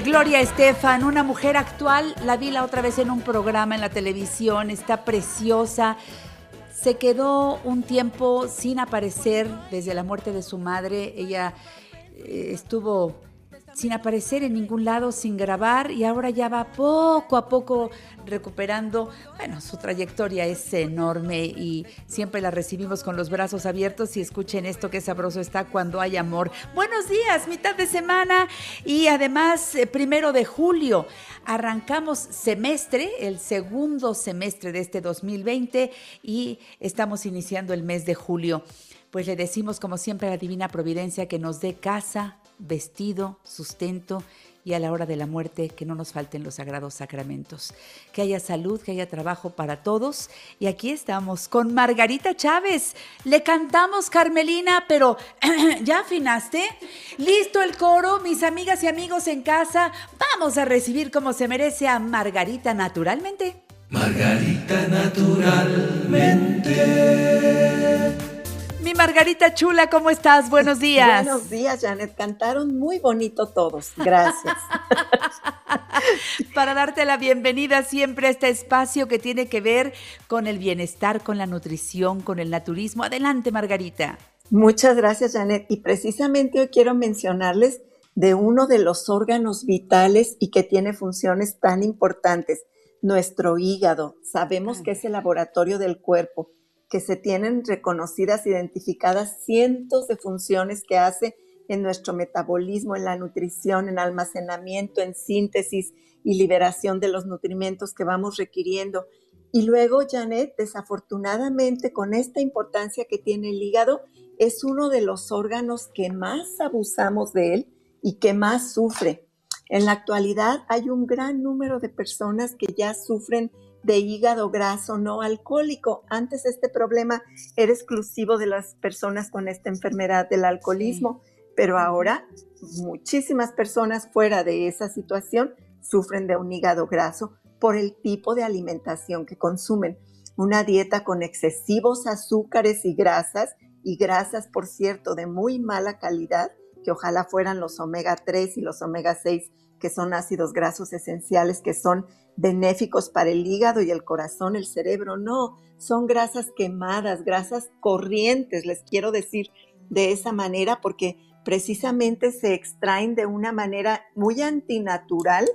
Gloria Estefan, una mujer actual. La vi la otra vez en un programa en la televisión, está preciosa. Se quedó un tiempo sin aparecer desde la muerte de su madre. Ella eh, estuvo sin aparecer en ningún lado, sin grabar y ahora ya va poco a poco recuperando. Bueno, su trayectoria es enorme y siempre la recibimos con los brazos abiertos y escuchen esto que sabroso está cuando hay amor. Buenos días, mitad de semana y además eh, primero de julio. Arrancamos semestre, el segundo semestre de este 2020 y estamos iniciando el mes de julio. Pues le decimos como siempre a la Divina Providencia que nos dé casa, vestido, sustento y a la hora de la muerte que no nos falten los sagrados sacramentos. Que haya salud, que haya trabajo para todos. Y aquí estamos con Margarita Chávez. Le cantamos Carmelina, pero ¿ya afinaste? ¿Listo el coro? Mis amigas y amigos en casa, vamos a recibir como se merece a Margarita naturalmente. Margarita naturalmente. Mi Margarita chula, ¿cómo estás? Buenos días. Buenos días, Janet. Cantaron muy bonito todos. Gracias. para darte la bienvenida siempre a este espacio que tiene que ver con el bienestar, con la nutrición, con el naturismo. Adelante, Margarita. Muchas gracias, Janet. Y precisamente hoy quiero mencionarles de uno de los órganos vitales y que tiene funciones tan importantes, nuestro hígado. Sabemos que es el laboratorio del cuerpo, que se tienen reconocidas, identificadas cientos de funciones que hace en nuestro metabolismo, en la nutrición, en almacenamiento, en síntesis y liberación de los nutrimentos que vamos requiriendo. Y luego, Janet, desafortunadamente, con esta importancia que tiene el hígado, es uno de los órganos que más abusamos de él y que más sufre. En la actualidad hay un gran número de personas que ya sufren de hígado graso no alcohólico. Antes este problema era exclusivo de las personas con esta enfermedad del alcoholismo, sí. pero ahora muchísimas personas fuera de esa situación sufren de un hígado graso por el tipo de alimentación que consumen. Una dieta con excesivos azúcares y grasas, y grasas, por cierto, de muy mala calidad, que ojalá fueran los omega 3 y los omega 6, que son ácidos grasos esenciales, que son benéficos para el hígado y el corazón, el cerebro. No, son grasas quemadas, grasas corrientes, les quiero decir de esa manera, porque precisamente se extraen de una manera muy antinatural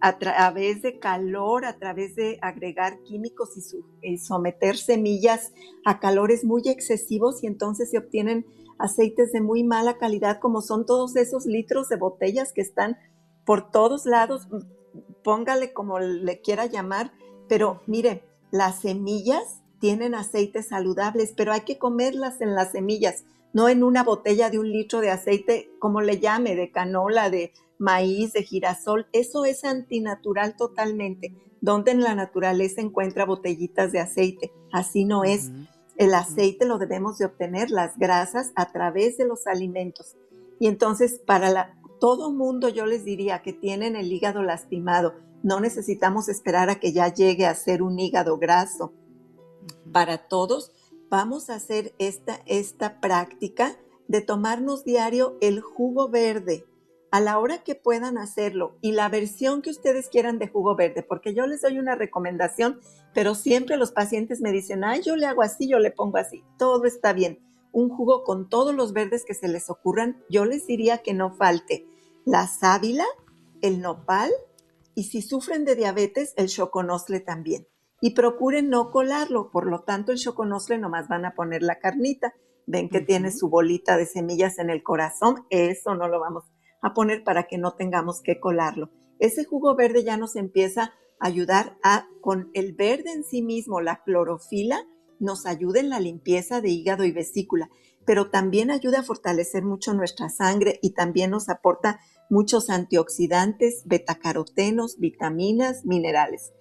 a través de calor, a través de agregar químicos y, y, someter semillas a calores muy excesivos y entonces se obtienen aceites de muy mala calidad como son todos esos litros de botellas que están por todos lados, póngale como le quiera llamar, pero mire, las semillas tienen aceites saludables, pero hay que comerlas en las semillas, no en una botella de un litro de aceite, como le llame, de canola, de maíz, de girasol. Eso es antinatural totalmente. Donde en la naturaleza encuentra botellitas de aceite. Así no es. El aceite lo debemos de obtener, las grasas, a través de los alimentos. Y entonces, para la, todo mundo yo les diría que tienen el hígado lastimado, no necesitamos esperar a que ya llegue a ser un hígado graso. Para todos, vamos a hacer esta, esta práctica de tomarnos diario el jugo verde a la hora que puedan hacerlo y la versión que ustedes quieran de jugo verde, porque yo les doy una recomendación, pero siempre los pacientes me dicen, ay, yo le hago así, yo le pongo así, todo está bien. Un jugo con todos los verdes que se les ocurran, yo les diría que no falte la sábila, el nopal y si sufren de diabetes, el choconosle también. Y procuren no colarlo, por lo tanto el choconosle nomás van a poner la carnita. Ven que tiene su bolita de semillas en el corazón, eso no lo vamos a poner para que no tengamos que colarlo. Ese jugo verde ya nos empieza a ayudar a, con el verde en sí mismo, la clorofila, nos ayuda en la limpieza de hígado y vesícula, pero también ayuda a fortalecer mucho nuestra sangre y también nos aporta muchos antioxidantes, betacarotenos, vitaminas, minerales.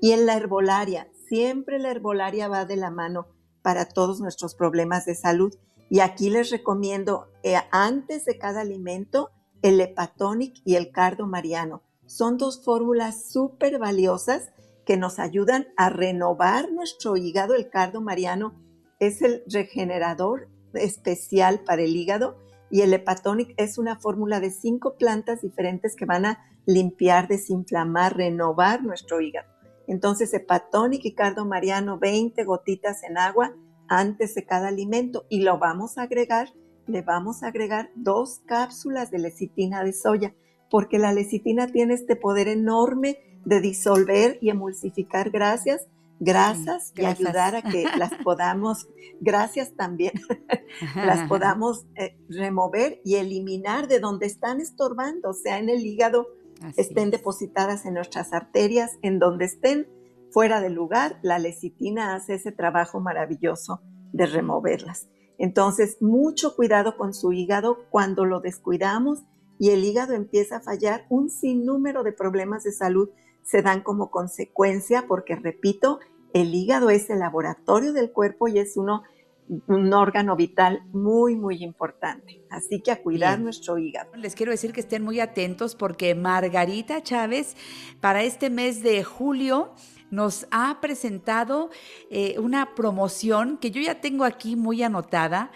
Y en la herbolaria, siempre la herbolaria va de la mano para todos nuestros problemas de salud. Y aquí les recomiendo, eh, antes de cada alimento, el hepatonic y el cardo mariano. Son dos fórmulas súper valiosas que nos ayudan a renovar nuestro hígado. El cardo mariano es el regenerador especial para el hígado y el hepatonic es una fórmula de cinco plantas diferentes que van a limpiar, desinflamar, renovar nuestro hígado. Entonces, hepatonic y cardo mariano, 20 gotitas en agua antes de cada alimento y lo vamos a agregar, le vamos a agregar dos cápsulas de lecitina de soya, porque la lecitina tiene este poder enorme de disolver y emulsificar. Grasas, grasas y ayudar a que las podamos, gracias también, las podamos eh, remover y eliminar de donde están estorbando, o sea, en el hígado, estén depositadas en nuestras arterias, en donde estén fuera del lugar, la lecitina hace ese trabajo maravilloso de removerlas. Entonces, mucho cuidado con su hígado cuando lo descuidamos y el hígado empieza a fallar, un sinnúmero de problemas de salud se dan como consecuencia porque, repito, el hígado es el laboratorio del cuerpo y es uno, un órgano vital muy, muy importante. Así que a cuidar nuestro hígado. Les quiero decir que estén muy atentos porque Margarita Chávez para este mes de julio nos ha presentado eh, una promoción que yo ya tengo aquí muy anotada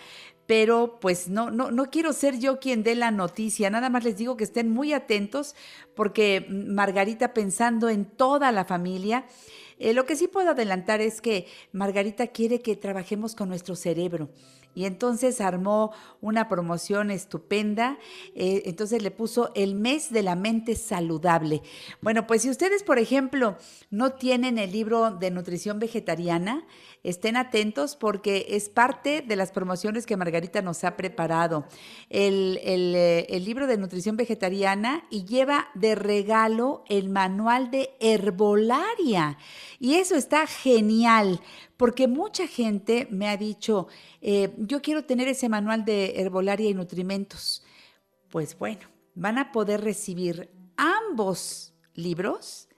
pero pues no, no, no quiero ser yo quien dé la noticia, nada más les digo que estén muy atentos porque Margarita pensando en toda la familia, eh, lo que sí puedo adelantar es que Margarita quiere que trabajemos con nuestro cerebro. Y entonces armó una promoción estupenda. Eh, entonces le puso el mes de la mente saludable. Bueno, pues si ustedes, por ejemplo, no tienen el libro de nutrición vegetariana, estén atentos porque es parte de las promociones que Margarita nos ha preparado. El, eh, el libro de nutrición vegetariana y lleva de regalo el manual de herbolaria. Y eso está genial, porque mucha gente me ha dicho, eh, yo quiero tener ese manual de herbolaria y nutrimentos. Pues bueno, van a poder recibir ambos libros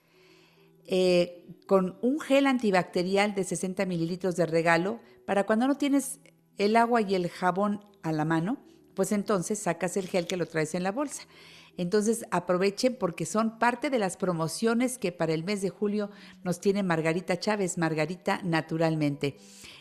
eh, con un gel antibacterial de 60 mililitros de regalo para cuando no tienes el agua y el jabón a la mano, pues entonces sacas el gel que lo traes en la bolsa. Entonces aprovechen porque son parte de las promociones que para el mes de julio nos tiene Margarita Chávez, Margarita Naturalmente.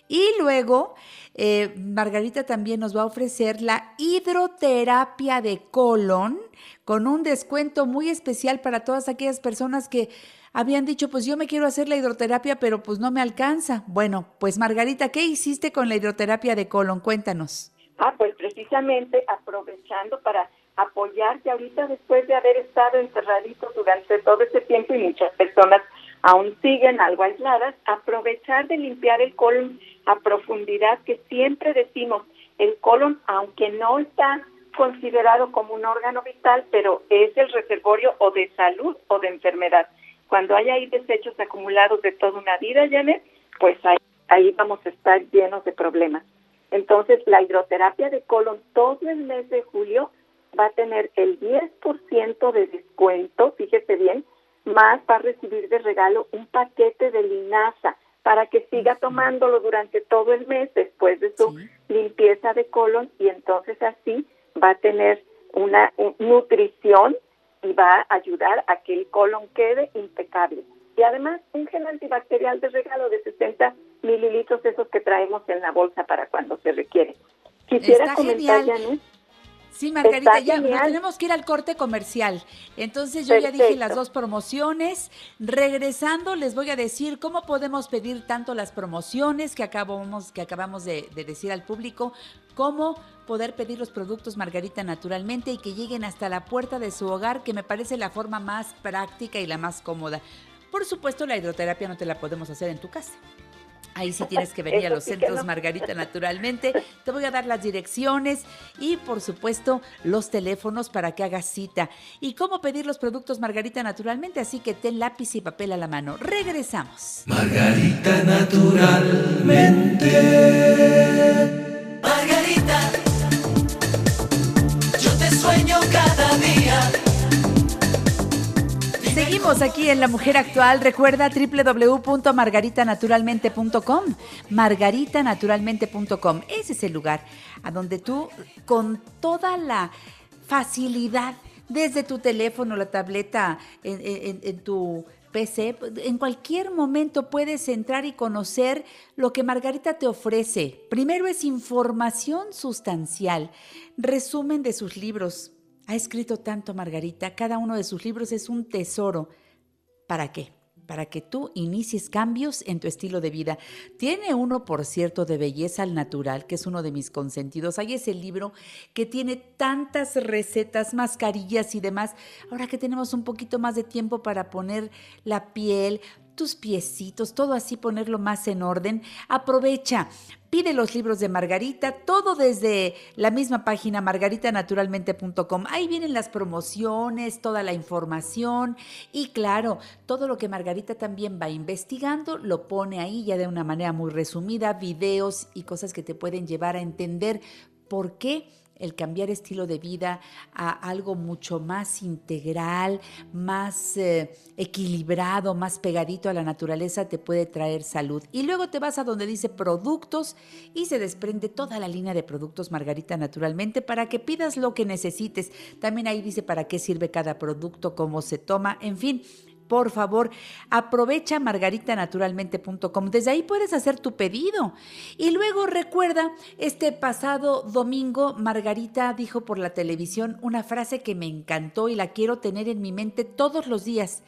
Y luego, eh, Margarita también nos va a ofrecer la hidroterapia de colon con un descuento muy especial para todas aquellas personas que habían dicho, pues yo me quiero hacer la hidroterapia, pero pues no me alcanza. Bueno, pues Margarita, ¿qué hiciste con la hidroterapia de colon? Cuéntanos. Ah, pues precisamente aprovechando para apoyar que ahorita después de haber estado encerraditos durante todo este tiempo y muchas personas aún siguen algo aisladas, aprovechar de limpiar el colon a profundidad que siempre decimos, el colon, aunque no está considerado como un órgano vital, pero es el reservorio o de salud o de enfermedad. Cuando hay ahí desechos acumulados de toda una vida, Janet, pues ahí, ahí vamos a estar llenos de problemas. Entonces, la hidroterapia de colon todo el mes de julio va a tener el 10% de descuento, fíjese bien, más va a recibir de regalo un paquete de linaza para que siga tomándolo durante todo el mes después de su limpieza de colon y entonces así va a tener una nutrición y va a ayudar a que el colon quede impecable. Y además un gel antibacterial de regalo de 60 mililitros, esos que traemos en la bolsa para cuando se requiere. Quisiera comentar, Sí, Margarita, ya nos tenemos que ir al corte comercial. Entonces yo ya dije las dos promociones. Regresando les voy a decir cómo podemos pedir tanto las promociones que acabamos, que acabamos de, de decir al público, cómo poder pedir los productos Margarita naturalmente y que lleguen hasta la puerta de su hogar, que me parece la forma más práctica y la más cómoda. Por supuesto, la hidroterapia no te la podemos hacer en tu casa. Ahí sí tienes que venir a los centros Margarita naturalmente. Te voy a dar las direcciones y por supuesto los teléfonos para que hagas cita. Y cómo pedir los productos Margarita naturalmente, así que ten lápiz y papel a la mano. Regresamos. Margarita naturalmente. Margarita, Aquí en La Mujer Actual. Recuerda www.margaritanaturalmente.com. Margaritanaturalmente.com. Ese es el lugar a donde tú, con toda la facilidad, desde tu teléfono, la tableta, en, tu PC, en cualquier momento puedes entrar y conocer lo que Margarita te ofrece. Primero es información sustancial, resumen de sus libros, ha escrito tanto Margarita, cada uno de sus libros es un tesoro. ¿Para qué? Para que tú inicies cambios en tu estilo de vida. Tiene uno, por cierto, de belleza al natural, que es uno de mis consentidos. Hay ese libro que tiene tantas recetas, mascarillas y demás. Ahora que tenemos un poquito más de tiempo para poner la piel, tus piecitos, todo así ponerlo más en orden. Aprovecha, pide los libros de Margarita, todo desde la misma página margaritanaturalmente.com. Ahí vienen las promociones, toda la información y claro, todo lo que Margarita también va investigando lo pone ahí ya de una manera muy resumida, videos y cosas que te pueden llevar a entender por qué el cambiar estilo de vida a algo mucho más integral, más eh, equilibrado, más pegadito a la naturaleza, te puede traer salud. Y luego te vas a donde dice productos y se desprende toda la línea de productos Margarita naturalmente para que pidas lo que necesites. También ahí dice para qué sirve cada producto, cómo se toma, en fin, por favor, aprovecha margaritanaturalmente.com. Desde ahí puedes hacer tu pedido. Y luego recuerda, este pasado domingo Margarita dijo por la televisión una frase que me encantó y la quiero tener en mi mente todos los días.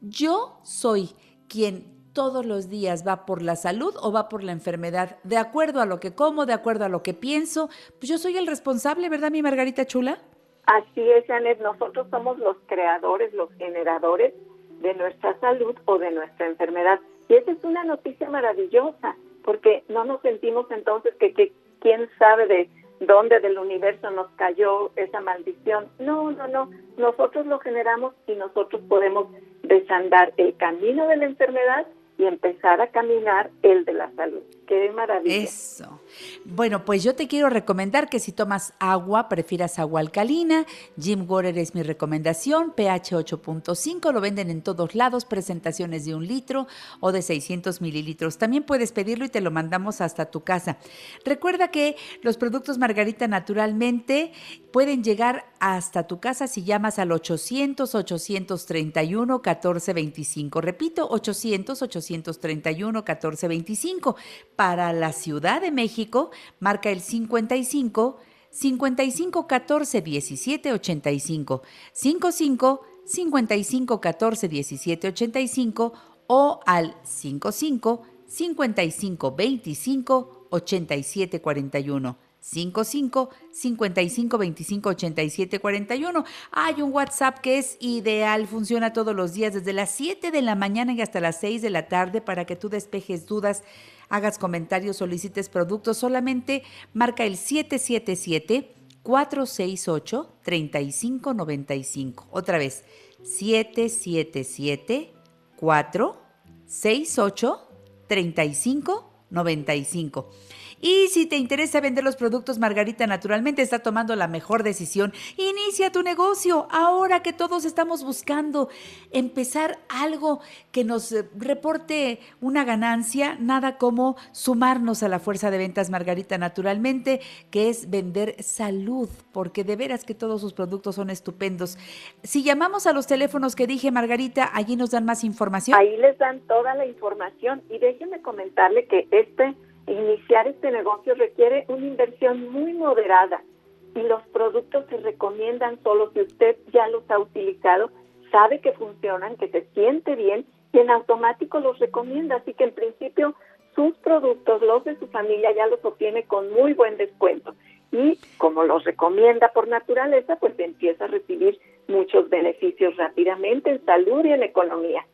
Yo soy quien todos los días va por la salud o va por la enfermedad, de acuerdo a lo que como, de acuerdo a lo que pienso. Pues yo soy el responsable, ¿verdad, mi Margarita Chula? Así es, Janet. Nosotros somos los creadores, los generadores de nuestra salud o de nuestra enfermedad. Y esa es una noticia maravillosa, porque no nos sentimos entonces que, que quién sabe de dónde del universo nos cayó esa maldición. No, no, no. Nosotros lo generamos y nosotros podemos desandar el camino de la enfermedad y empezar a caminar el de la salud. Qué maravilla. Eso. Bueno, pues yo te quiero recomendar que si tomas agua, prefieras agua alcalina. Jim Water es mi recomendación, pH 8.5, lo venden en todos lados, presentaciones de un litro o de 600 mililitros. También puedes pedirlo y te lo mandamos hasta tu casa. Recuerda que los productos Margarita naturalmente pueden llegar hasta tu casa si llamas al 800-831-1425. Repito, 800-831-1425. Para la Ciudad de México, marca el 55 55 14 17 85 55 55 14 17 85 o al 55 55 25 87 41. 55 55 25 87 41. Hay un WhatsApp que es ideal, funciona todos los días desde las 7 de la mañana y hasta las 6 de la tarde para que tú despejes dudas, hagas comentarios, solicites productos. Solamente marca el 777 468 3595. Otra vez, 777 468 3595. Y si te interesa vender los productos Margarita naturalmente, está tomando la mejor decisión. Inicia tu negocio ahora que todos estamos buscando empezar algo que nos eh, reporte una ganancia, nada como sumarnos a la fuerza de ventas Margarita naturalmente, que es vender salud, porque de veras que todos sus productos son estupendos. Si llamamos a los teléfonos que dije, Margarita, allí nos dan más información. Ahí les dan toda la información y déjenme comentarle que este iniciar este negocio requiere una inversión muy moderada y los productos se recomiendan solo si usted ya los ha utilizado, sabe que funcionan, que se siente bien y en automático los recomienda. Así que en principio sus productos, los de su familia, ya los obtiene con muy buen descuento. Y como los recomienda por naturaleza, pues empieza a recibir muchos beneficios rápidamente en salud y en economía.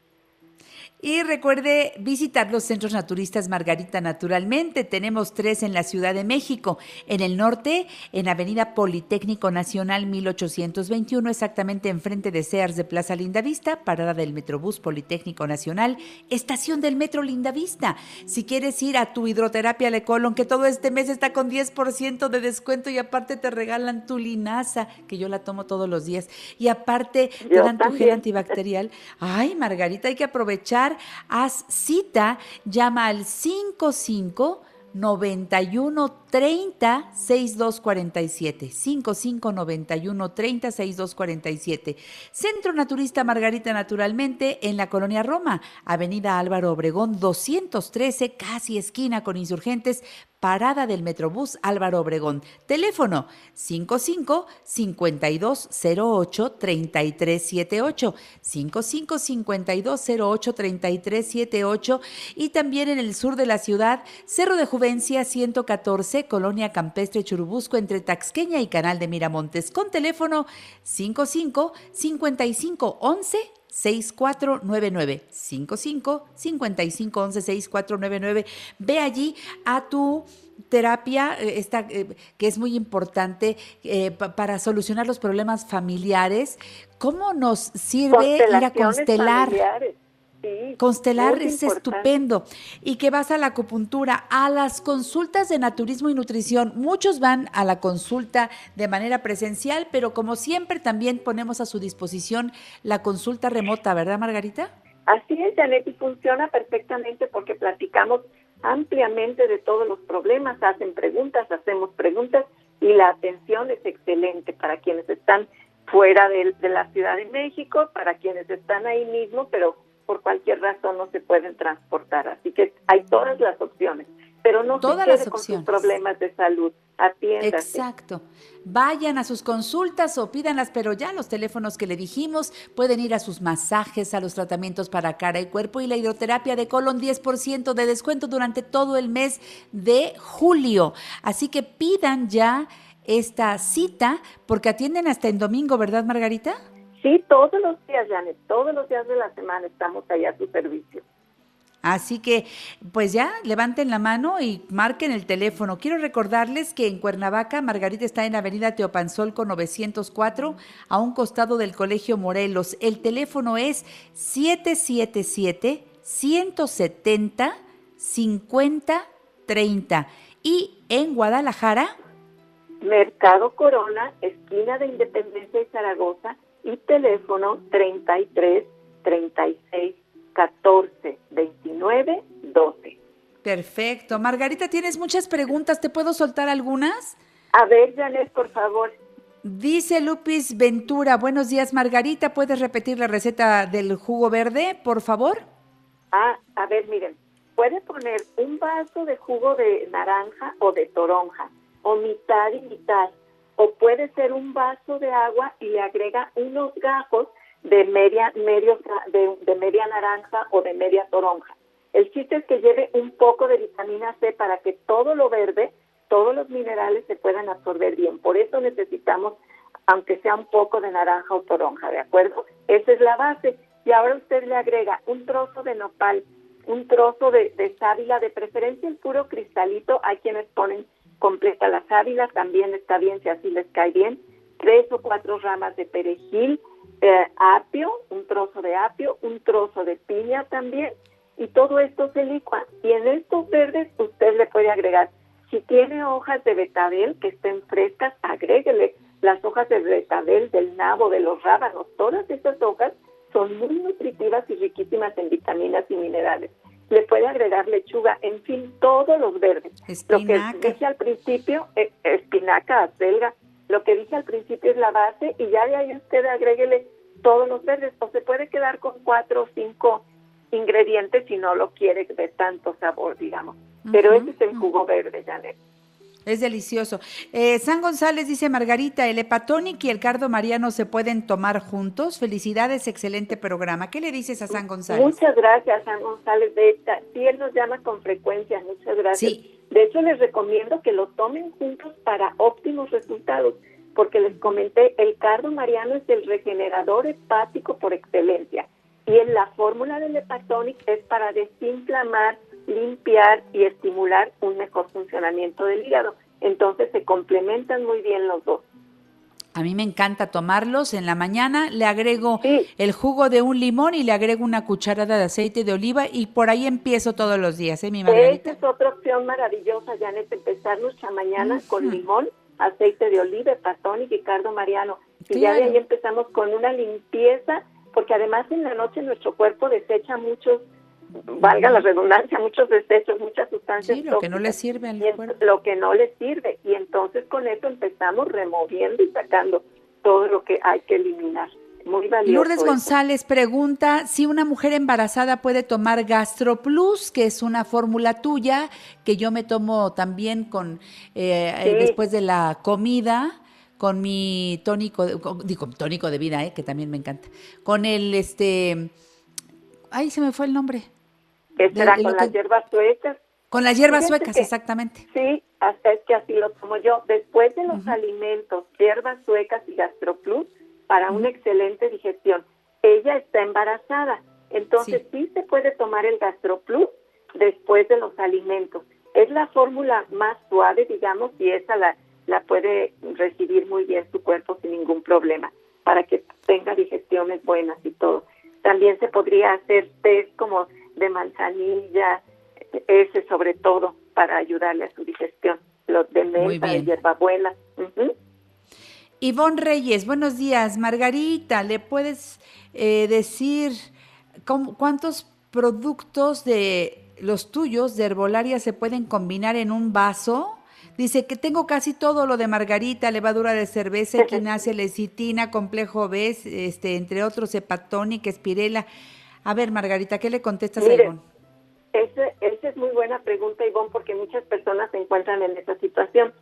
Y recuerde visitar los centros naturistas Margarita naturalmente. Tenemos tres en la Ciudad de México. En el norte, en Avenida Politécnico Nacional 1821, exactamente enfrente de Sears de Plaza Lindavista, parada del Metrobús Politécnico Nacional, estación del Metro Lindavista. Si quieres ir a tu hidroterapia de colon, que todo este mes está con 10% de descuento y aparte te regalan tu linaza, que yo la tomo todos los días, y aparte te dan tu gel antibacterial. Ay, Margarita, hay que aprovechar haz cita, llama al 55 91 30 6247 55 91 30 6247 Centro Naturista Margarita Naturalmente en la Colonia Roma, Avenida Álvaro Obregón 213, casi esquina con insurgentes, parada del Metrobús Álvaro Obregón. Teléfono 55 5208 3378 55 5208 3378 y también en el sur de la ciudad Cerro de Juvencia 114 Colonia Campestre Churubusco entre Taxqueña y Canal de Miramontes. Con teléfono 55 55 11 6499 55 55 11 6499 ve allí a tu terapia eh, esta, eh, que es muy importante eh, para solucionar los problemas familiares. Cómo nos sirve ir a constelar Constelar es estupendo. Y que vas a la acupuntura, a las consultas de naturismo y nutrición. Muchos van a la consulta de manera presencial, pero como siempre también ponemos a su disposición la consulta remota, ¿verdad, Margarita? Así es, Janet, y funciona perfectamente porque platicamos ampliamente de todos los problemas, hacen preguntas, hacemos preguntas y la atención es excelente para quienes están fuera de, de la Ciudad de México, para quienes están ahí mismo, pero por cualquier razón no se pueden transportar. Así que hay todas las opciones, pero no todas se las con sus problemas de salud. Atiéndase. Exacto. Vayan a sus consultas o pídanlas, pero ya los teléfonos que le dijimos pueden ir a sus masajes, a los tratamientos para cara y cuerpo y la hidroterapia de colon 10% de descuento durante todo el mes de julio. Así que pidan ya esta cita porque atienden hasta en domingo, ¿verdad, Margarita? Sí, todos los días, Janet, todos los días de la semana estamos allá a su servicio. Así que, pues ya, levanten la mano y marquen el teléfono. Quiero recordarles que en Cuernavaca, Margarita está en Avenida Teopanzolco 904, a un costado del Colegio Morelos. El teléfono es 777-170-5030. Y en Guadalajara. Mercado Corona, esquina de Independencia y Zaragoza, y teléfono 33 36 14 29 12. Perfecto. Margarita, tienes muchas preguntas. ¿Te puedo soltar algunas? A ver, Janet, por favor. Dice Lupis Ventura, buenos días Margarita, ¿puedes repetir la receta del jugo verde, por favor? Ah, a ver, miren, puede poner un vaso de jugo de naranja o de toronja, o mitad y mitad, o puede ser un vaso de agua y le agrega unos gajos de media, medio, de, media naranja o de media toronja. El chiste es que lleve un poco de vitamina C para que todo lo verde, todos los minerales se puedan absorber bien. Por eso necesitamos, aunque sea un poco de naranja o toronja, ¿de acuerdo? Esa es la base. Y ahora usted le agrega un trozo de nopal, un trozo de, de sábila, de preferencia el puro cristalito. Hay quienes ponen completa la sábila, también está bien si así les cae bien, tres o cuatro ramas de perejil, eh, apio, un trozo de apio, un trozo de piña también, y todo esto se licua. Y en estos verdes usted le puede agregar Si tiene hojas de betabel que estén frescas, agréguele las hojas de betabel, del nabo, de los rábanos. Todas estas hojas son muy nutritivas y riquísimas en vitaminas y minerales. Le puede agregar lechuga, en fin, todos los verdes. Espinaca. Lo que dije al principio, eh, espinaca, acelga, lo que dije al principio es la base y ya de ahí usted agréguele todos los verdes o se puede quedar con cuatro o cinco ingredientes si no lo quiere de tanto sabor, digamos. Pero ese es el jugo verde, Janet. Es delicioso. Eh, San González dice Margarita, el hepatonic y el cardo mariano se pueden tomar juntos. Felicidades, excelente programa. ¿Qué le dices a San González? Muchas gracias, San González. De esta, sí, él nos llama con frecuencia. Muchas gracias. De hecho, les recomiendo que lo tomen juntos para óptimos resultados, porque les comenté, el cardo mariano es el regenerador hepático por excelencia. Y en la fórmula del hepatonic es para desinflamar limpiar y estimular un mejor funcionamiento del hígado. Entonces se complementan muy bien los dos. A mí me encanta tomarlos en la mañana, le agrego el jugo de un limón y le agrego una cucharada de aceite de oliva y por ahí empiezo todos los días, ¿eh, mi Margarita? Esa es otra opción maravillosa, Janet, empezar nuestra mañana con limón, aceite de oliva, patón y cardo mariano. Y ya de ahí empezamos con una limpieza, porque además en la noche nuestro cuerpo desecha muchos valga la redundancia, muchos desechos, muchas sustancias. Sí, lo que no le sirve al cuerpo. Lo que no le sirve. Y entonces con eso empezamos removiendo y sacando todo lo que hay que eliminar. Muy valioso. Lourdes González pregunta si una mujer embarazada puede tomar GastroPlus, que es una fórmula tuya que yo me tomo también con eh, eh, después de la comida con mi tónico, digo, tónico de vida, eh, que también me encanta. Con el este, ay, se me fue el nombre. ¿Qué será con las hierbas suecas? Con las hierbas suecas, exactamente. Sí, hasta es que así lo tomo yo. Después de los alimentos, hierbas suecas y gastroplus, para una excelente digestión. Ella está embarazada, entonces sí. se puede tomar el gastroplus después de los alimentos. Es la fórmula más suave, digamos, y esa la, la puede recibir muy bien su cuerpo sin ningún problema, para que tenga digestiones buenas y todo. También se podría hacer test como de manzanilla, ese sobre todo para ayudarle a su digestión. Los de menta, de hierbabuena. Uh Ivonne Reyes, buenos días. Margarita, ¿le puedes eh, decir cuántos productos de los tuyos de herbolaria se pueden combinar en un vaso? Dice que tengo casi todo lo de margarita, levadura de cerveza, equinacia, lecitina, complejo B, este, entre otros, hepatónica, espirela. A ver, Margarita, ¿qué le contestas a Ivonne? Esa es muy buena pregunta, Ivonne, porque muchas personas se encuentran en esa situación.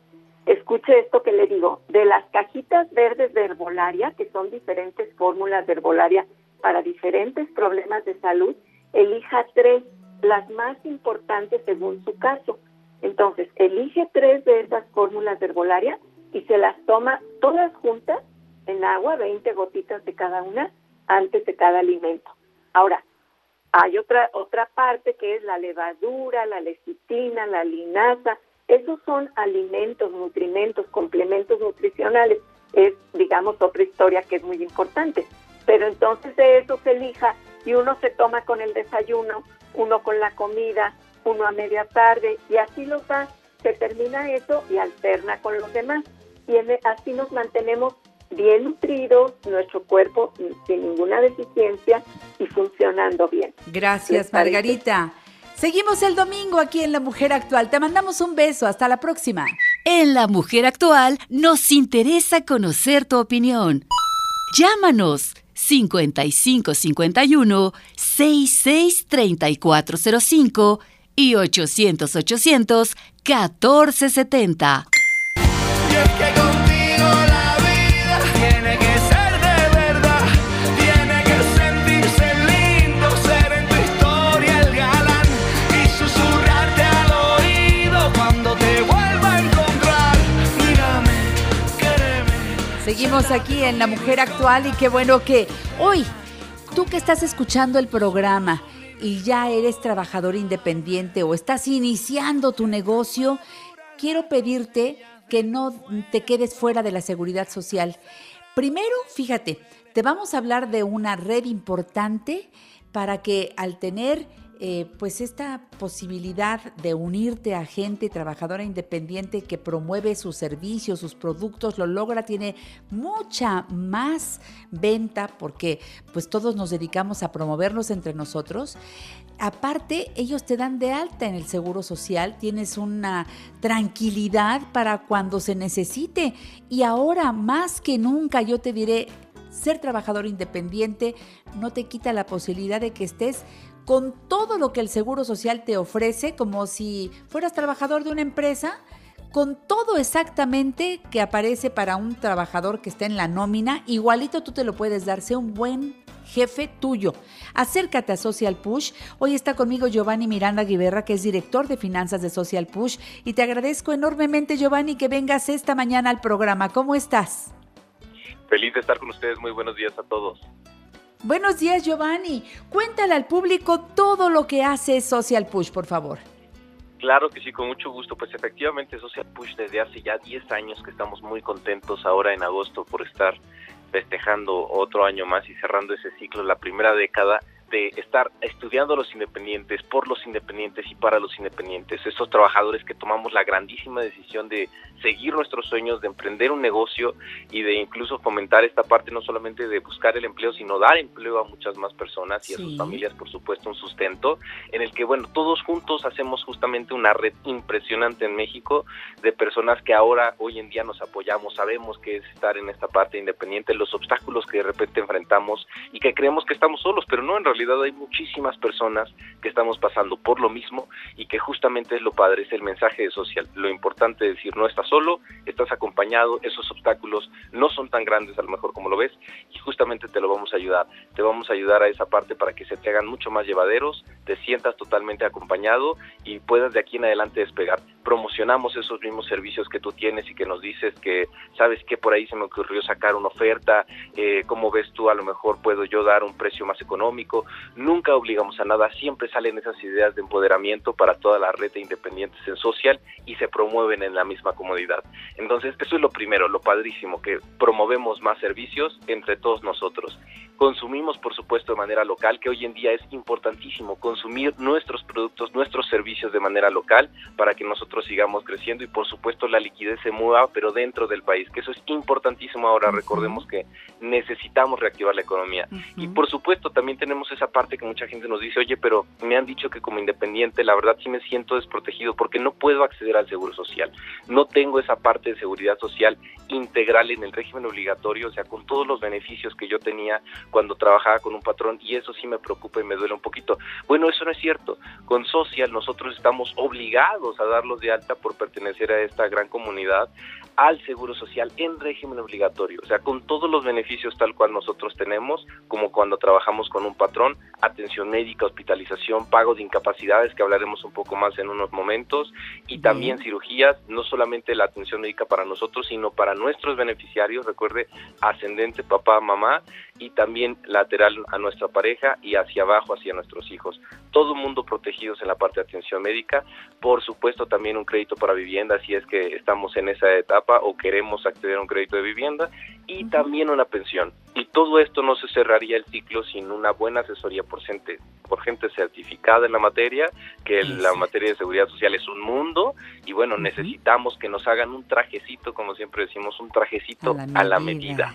Escuche esto que le digo. De las cajitas verdes de herbolaria, que son diferentes fórmulas de herbolaria para diferentes problemas de salud, elija tres, las más importantes según su caso. Entonces, elige tres de esas fórmulas de herbolaria y se las toma todas juntas en agua, 20 gotitas de cada una, antes de cada alimento. Ahora, hay otra otra parte que es la levadura, la lecitina, la linaza. Esos son alimentos, nutrimentos, complementos nutricionales. Es, digamos, otra historia que es muy importante. Pero entonces de eso se elija y uno se toma con el desayuno, uno con la comida, uno a media tarde y así lo da. Se termina eso y alterna con los demás. Y así nos mantenemos bien nutridos, nuestro cuerpo sin ninguna deficiencia y funcionando bien. Gracias, Margarita. Seguimos el domingo aquí en La Mujer Actual. Te mandamos un beso. Hasta la próxima. En La Mujer Actual nos interesa conocer tu opinión. Llámanos 5551 663405 y 800 800 1470. Seguimos aquí en La Mujer Actual y qué bueno que hoy, tú que estás escuchando el programa y ya eres trabajador independiente o estás iniciando tu negocio, quiero pedirte que no te quedes fuera de la seguridad social. Primero, fíjate, te vamos a hablar de una red importante para que al tener eh, pues esta posibilidad de unirte a gente trabajadora independiente que promueve sus servicios, sus productos, lo logra, tiene mucha más venta porque pues todos nos dedicamos a promovernos entre nosotros. Aparte, ellos te dan de alta en el Seguro Social, tienes una tranquilidad para cuando se necesite y ahora más que nunca yo te diré, ser trabajador independiente no te quita la posibilidad de que estés con todo lo que el Seguro Social te ofrece, como si fueras trabajador de una empresa, con todo exactamente que aparece para un trabajador que está en la nómina, igualito tú te lo puedes dar, sea un buen jefe tuyo. Acércate a Social Push. Hoy está conmigo Giovanni Miranda Guiberra, que es director de finanzas de Social Push, y te agradezco enormemente, Giovanni, que vengas esta mañana al programa. ¿Cómo estás? Feliz de estar con ustedes. Muy buenos días a todos. Buenos días, Giovanni. Cuéntale al público todo lo que hace Social Push, por favor. Claro que sí, con mucho gusto. Pues efectivamente Social Push desde hace ya 10 años que estamos muy contentos ahora en agosto por estar festejando otro año más y cerrando ese ciclo, la primera década de estar estudiando a los independientes, por los independientes y para los independientes, esos trabajadores que tomamos la grandísima decisión de seguir nuestros sueños, de emprender un negocio y de incluso fomentar esta parte no solamente de buscar el empleo, sino dar empleo a muchas más personas y a sus familias, por supuesto, un sustento, en el que, bueno, todos juntos hacemos justamente una red impresionante en México de personas que ahora, hoy en día, nos apoyamos, sabemos que es estar en esta parte independiente, los obstáculos que de repente enfrentamos y que creemos que estamos solos, pero no, en realidad hay muchísimas personas que estamos pasando por lo mismo y que justamente es lo padre, es el mensaje de social. Lo importante es decir, no estás solo, estás acompañado, esos obstáculos no son tan grandes a lo mejor como lo ves y justamente te lo vamos a ayudar. Te vamos a ayudar a esa parte para que se te hagan mucho más llevaderos, te sientas totalmente acompañado y puedas de aquí en adelante despegar. Promocionamos esos mismos servicios que tú tienes y que nos dices que sabes que por ahí se me ocurrió sacar una oferta, eh, cómo ves tú a lo mejor puedo yo dar un precio más económico. Nunca obligamos a nada, siempre salen esas ideas de empoderamiento para toda la red de independientes en social y se promueven en la misma comunidad entonces, eso es lo primero, lo padrísimo, que promovemos más servicios entre todos nosotros. Consumimos, por supuesto, de manera local, que hoy en día es importantísimo consumir nuestros productos, nuestros servicios de manera local para que nosotros sigamos creciendo y, por supuesto, la liquidez se mueva, pero dentro del país, que eso es importantísimo ahora. Recordemos que necesitamos reactivar la economía. Y, por supuesto, también tenemos esa parte que mucha gente nos dice, oye, pero me han dicho que como independiente, la verdad sí me siento desprotegido porque no puedo acceder al seguro social. No tengo esa parte de seguridad social integral en el régimen obligatorio, o sea, con todos los beneficios que yo tenía cuando trabajaba con un patrón y eso sí me preocupa y me duele un poquito. Bueno, eso no es cierto. Con Social nosotros estamos obligados a darlos de alta por pertenecer a esta gran comunidad al Seguro Social en régimen obligatorio, o sea, con todos los beneficios tal cual nosotros tenemos, como cuando trabajamos con un patrón, atención médica, hospitalización, pago de incapacidades, que hablaremos un poco más en unos momentos, y también cirugías, no solamente la atención médica para nosotros, sino para nuestros beneficiarios, recuerde, ascendente, papá, mamá, y también lateral a nuestra pareja y hacia abajo hacia nuestros hijos. Todo el mundo protegidos en la parte de atención médica, por supuesto también un crédito para vivienda si es que estamos en esa etapa o queremos acceder a un crédito de vivienda y también una pensión. Y todo esto no se cerraría el ciclo sin una buena asesoría por gente, por gente certificada en la materia, que la materia de seguridad social es un mundo y bueno, necesitamos que nos hagan un trajecito, como siempre decimos, un trajecito A la medida.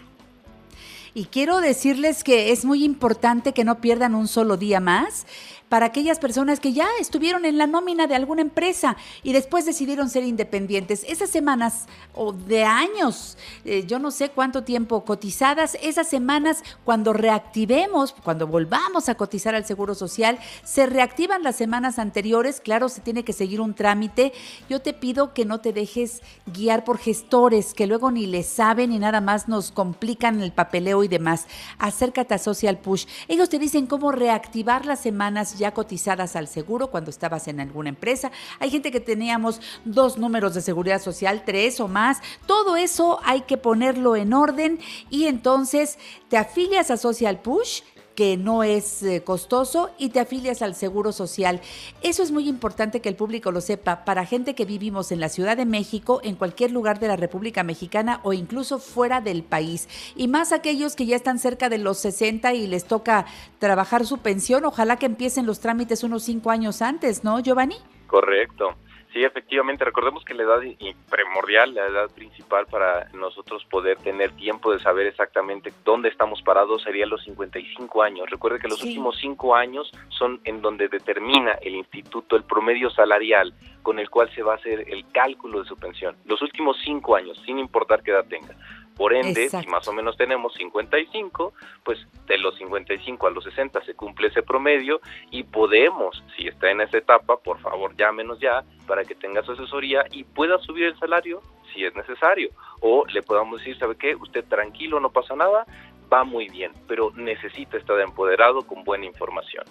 Y quiero decirles que es muy importante que no pierdan un solo día más para aquellas personas que ya estuvieron en la nómina de alguna empresa y después decidieron ser independientes. Esas semanas o de años, eh, yo no sé cuánto tiempo cotizadas, esas semanas cuando reactivemos, cuando volvamos a cotizar al Seguro Social, se reactivan las semanas anteriores, claro, se tiene que seguir un trámite. Yo te pido que no te dejes guiar por gestores que luego ni le saben y nada más nos complican el papeleo y demás. Acércate a Social Push. Ellos te dicen cómo reactivar las semanas ya cotizadas al seguro cuando estabas en alguna empresa. Hay gente que teníamos dos números de seguridad social, tres o más. Todo eso hay que ponerlo en orden y entonces te afilias a Social Push que no es eh, costoso y te afilias al Seguro Social. Eso es muy importante que el público lo sepa para gente que vivimos en la Ciudad de México, en cualquier lugar de la República Mexicana o incluso fuera del país. Y más aquellos que ya están cerca de los 60 y les toca trabajar su pensión, ojalá que empiecen los trámites unos cinco años antes, ¿no, Giovanni? Correcto. Sí, efectivamente, recordemos que la edad primordial, la edad principal para nosotros poder tener tiempo de saber exactamente dónde estamos parados sería los 55 años. Recuerde que los últimos cinco años son en donde determina el instituto el promedio salarial con el cual se va a hacer el cálculo de su pensión. Los últimos cinco años, sin importar qué edad tenga. Por ende, si más o menos tenemos 55, pues de los 55 a los 60 se cumple ese promedio y podemos, si está en esa etapa, por favor llámenos ya para que tenga su asesoría y pueda subir el salario si es necesario. O le podamos decir, ¿sabe qué? Usted tranquilo, no pasa nada, va muy bien, pero necesita estar empoderado con buena información.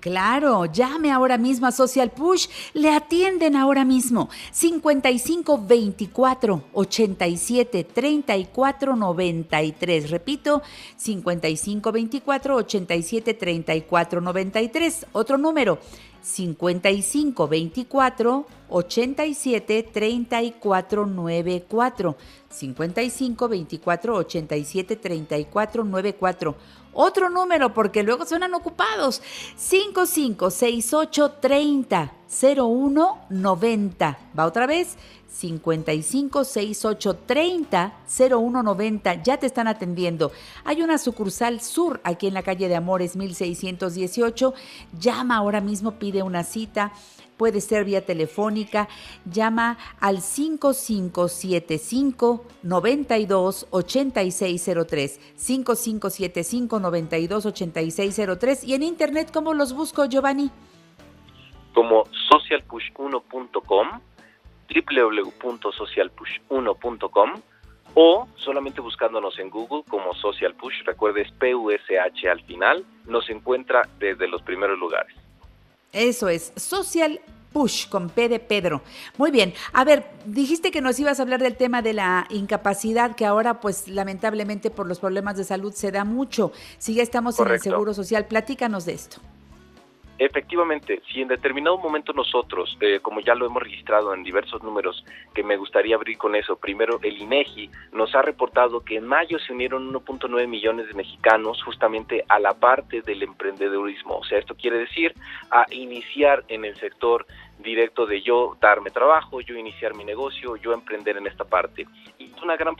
Claro, llame ahora mismo a Social Push, le atienden ahora mismo. 55 24 87 34 93. Repito, 55 24 87 34 93. Otro número, 55 24 87 34 94. 55 24 87 34 94. Otro número porque luego suenan ocupados. 5568 30 01 90. Va otra vez. 5568 30 01 90. Ya te están atendiendo. Hay una sucursal sur aquí en la calle de Amores 1618. Llama ahora mismo, pide una cita puede ser vía telefónica, llama al 5575 92 8603, 5575 92 8603 y en internet cómo los busco Giovanni? Como socialpush1.com, www.socialpush1.com o solamente buscándonos en Google como Social Push, recuerdes PUSH al final, nos encuentra desde los primeros lugares. Eso es, Social Push con P de Pedro. Muy bien, a ver, dijiste que nos ibas a hablar del tema de la incapacidad, que ahora pues lamentablemente por los problemas de salud se da mucho. Si ya estamos en el Seguro Social, platícanos de esto. Efectivamente, si en determinado momento nosotros, eh, como ya lo hemos registrado en diversos números, que me gustaría abrir con eso, primero el INEGI nos ha reportado que en mayo se unieron 1.9 millones de mexicanos justamente a la parte del emprendedurismo, o sea, esto quiere decir a iniciar en el sector directo de yo darme trabajo, yo iniciar mi negocio, yo emprender en esta parte. Y es una gran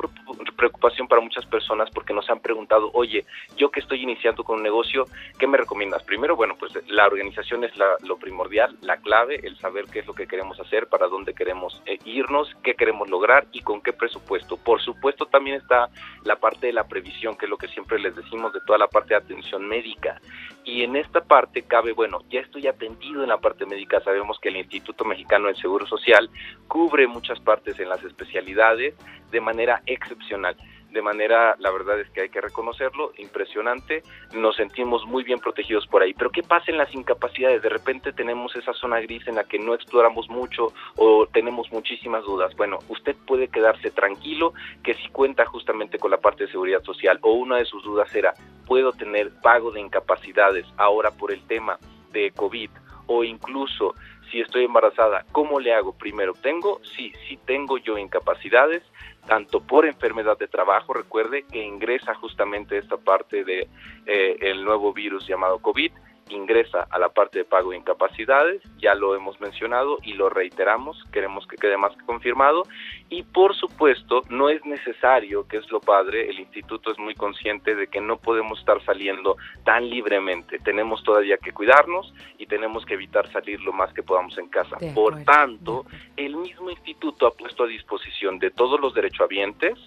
preocupación para muchas personas porque nos han preguntado, oye, yo que estoy iniciando con un negocio, ¿qué me recomiendas? Primero, bueno, pues la organización es lo primordial, la clave, el saber qué es lo que queremos hacer, para dónde queremos eh, irnos, qué queremos lograr y con qué presupuesto. Por supuesto, también está la parte de la previsión, que es lo que siempre les decimos de toda la parte de atención médica. Y en esta parte cabe, bueno, ya estoy atendido en la parte médica, sabemos que el Instituto Mexicano del Seguro Social cubre muchas partes en las especialidades de manera excepcional de manera, la verdad es que hay que reconocerlo, impresionante, nos sentimos muy bien protegidos por ahí. Pero ¿qué pasa en las incapacidades? De repente tenemos esa zona gris en la que no exploramos mucho o tenemos muchísimas dudas. Bueno, usted puede quedarse tranquilo que si cuenta justamente con la parte de seguridad social o una de sus dudas era, ¿puedo tener pago de incapacidades ahora por el tema de COVID? O incluso si estoy embarazada, ¿cómo le hago? Primero, ¿tengo? Sí, sí tengo yo incapacidades, tanto por enfermedad de trabajo, recuerde que ingresa justamente esta parte de eh, el nuevo virus llamado COVID, ingresa a la parte de pago de incapacidades, ya lo hemos mencionado y lo reiteramos, queremos que quede más que confirmado. Y por supuesto no es necesario, que es lo padre, el instituto es muy consciente de que no podemos estar saliendo tan libremente, tenemos todavía que cuidarnos y tenemos que evitar salir lo más que podamos en casa. por tanto, el mismo instituto ha puesto a disposición de todos los derechohabientes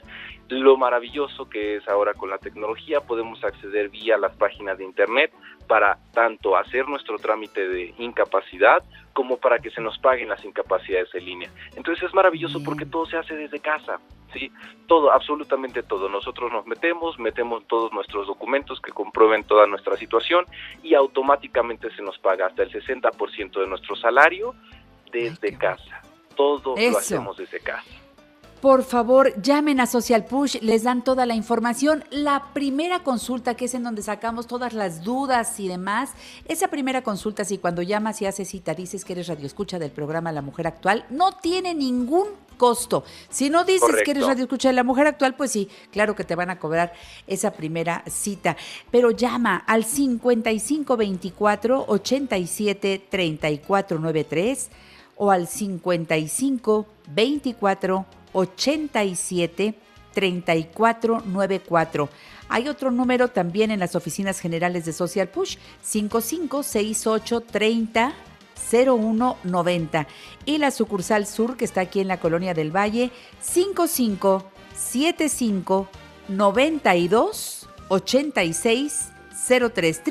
lo maravilloso que es ahora con la tecnología, podemos acceder vía las páginas de internet para tanto hacer nuestro trámite de incapacidad como para que se nos paguen las incapacidades en línea. Entonces es maravilloso porque todo se hace desde casa, ¿sí? Todo, absolutamente todo. Nosotros nos metemos, metemos todos nuestros documentos que comprueben toda nuestra situación y automáticamente se nos paga hasta el 60% de nuestro salario desde casa. Todo lo hacemos desde casa. Por favor, llamen a Social Push, les dan toda la información. La primera consulta, que es en donde sacamos todas las dudas y demás, esa primera consulta, si cuando llamas y haces cita dices que eres radioescucha del programa La Mujer Actual, no tiene ningún costo. Si no dices que eres radioescucha de La Mujer Actual, pues sí, claro que te van a cobrar esa primera cita. Pero llama al 5524 87 3493 o al 55 24 87 3494. Hay otro número también en las oficinas generales de Social Push, 5568 30 0190. Y la sucursal sur, que está aquí en la colonia del Valle, 5575 92 86 03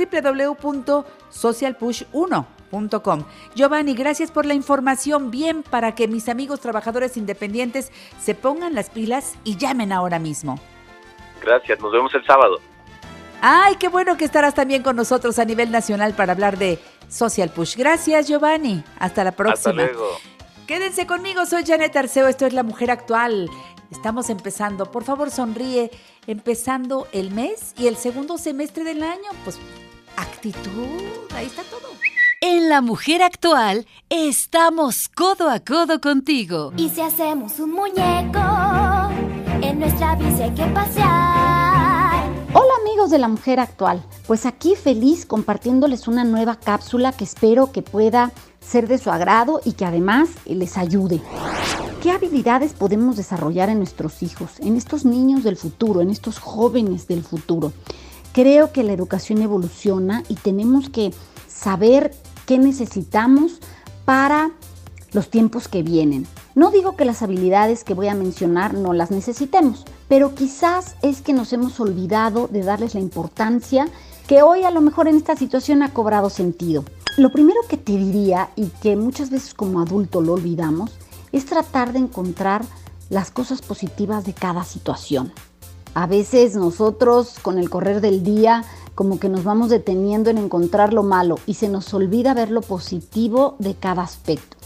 www.socialpush1.com. Giovanni, gracias por la información. Bien, para que mis amigos trabajadores independientes se pongan las pilas y llamen ahora mismo. Gracias, nos vemos el sábado. Ay, qué bueno que estarás también con nosotros a nivel nacional para hablar de Social Push. Gracias, Giovanni. Hasta la próxima. Hasta luego. Quédense conmigo, soy Janet Arceo, esto es La Mujer Actual. Estamos empezando, por favor sonríe, empezando el mes y el segundo semestre del año, pues actitud, ahí está todo. En La Mujer Actual estamos codo a codo contigo. Y si hacemos un muñeco, en nuestra bici hay que pasear. Hola amigos de La Mujer Actual, pues aquí feliz compartiéndoles una nueva cápsula que espero que pueda ser de su agrado y que además les ayude. ¿Qué habilidades podemos desarrollar en nuestros hijos, en estos niños del futuro, en estos jóvenes del futuro? Creo que la educación evoluciona y tenemos que saber qué necesitamos para los tiempos que vienen. No digo que las habilidades que voy a mencionar no las necesitemos, pero quizás es que nos hemos olvidado de darles la importancia que hoy a lo mejor en esta situación ha cobrado sentido. Lo primero que te diría, y que muchas veces como adulto lo olvidamos, es tratar de encontrar las cosas positivas de cada situación. A veces nosotros con el correr del día como que nos vamos deteniendo en encontrar lo malo y se nos olvida ver lo positivo de cada aspecto.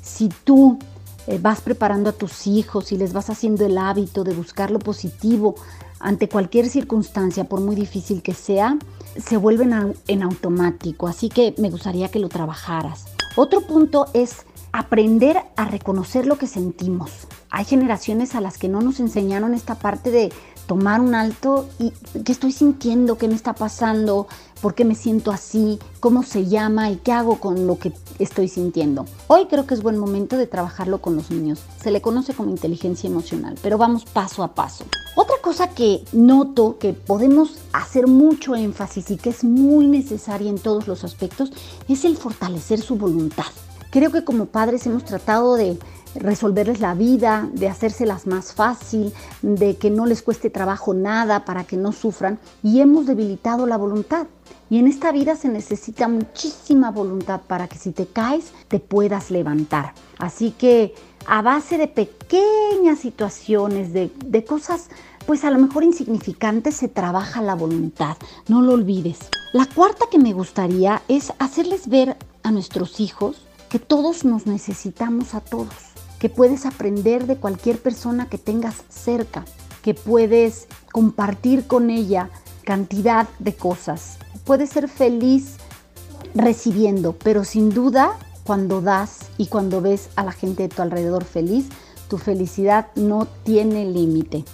Si tú eh, vas preparando a tus hijos y les vas haciendo el hábito de buscar lo positivo ante cualquier circunstancia, por muy difícil que sea, se vuelven en automático. Así que me gustaría que lo trabajaras. Otro punto es aprender a reconocer lo que sentimos. Hay generaciones a las que no nos enseñaron esta parte de tomar un alto y qué estoy sintiendo, qué me está pasando, por qué me siento así, cómo se llama y qué hago con lo que estoy sintiendo. Hoy creo que es buen momento de trabajarlo con los niños. Se le conoce como inteligencia emocional, pero vamos paso a paso. Otra cosa que noto que podemos hacer mucho énfasis y que es muy necesaria en todos los aspectos es el fortalecer su voluntad. Creo que como padres hemos tratado de resolverles la vida, de hacérselas más fácil, de que no les cueste trabajo nada para que no sufran y hemos debilitado la voluntad. Y en esta vida se necesita muchísima voluntad para que si te caes te puedas levantar. Así que a base de pequeñas situaciones, de, de cosas pues a lo mejor insignificantes, se trabaja la voluntad. No lo olvides. La cuarta que me gustaría es hacerles ver a nuestros hijos que todos nos necesitamos a todos, que puedes aprender de cualquier persona que tengas cerca, que puedes compartir con ella cantidad de cosas. Puedes ser feliz recibiendo, pero sin duda cuando das y cuando ves a la gente de tu alrededor feliz, tu felicidad no tiene límite.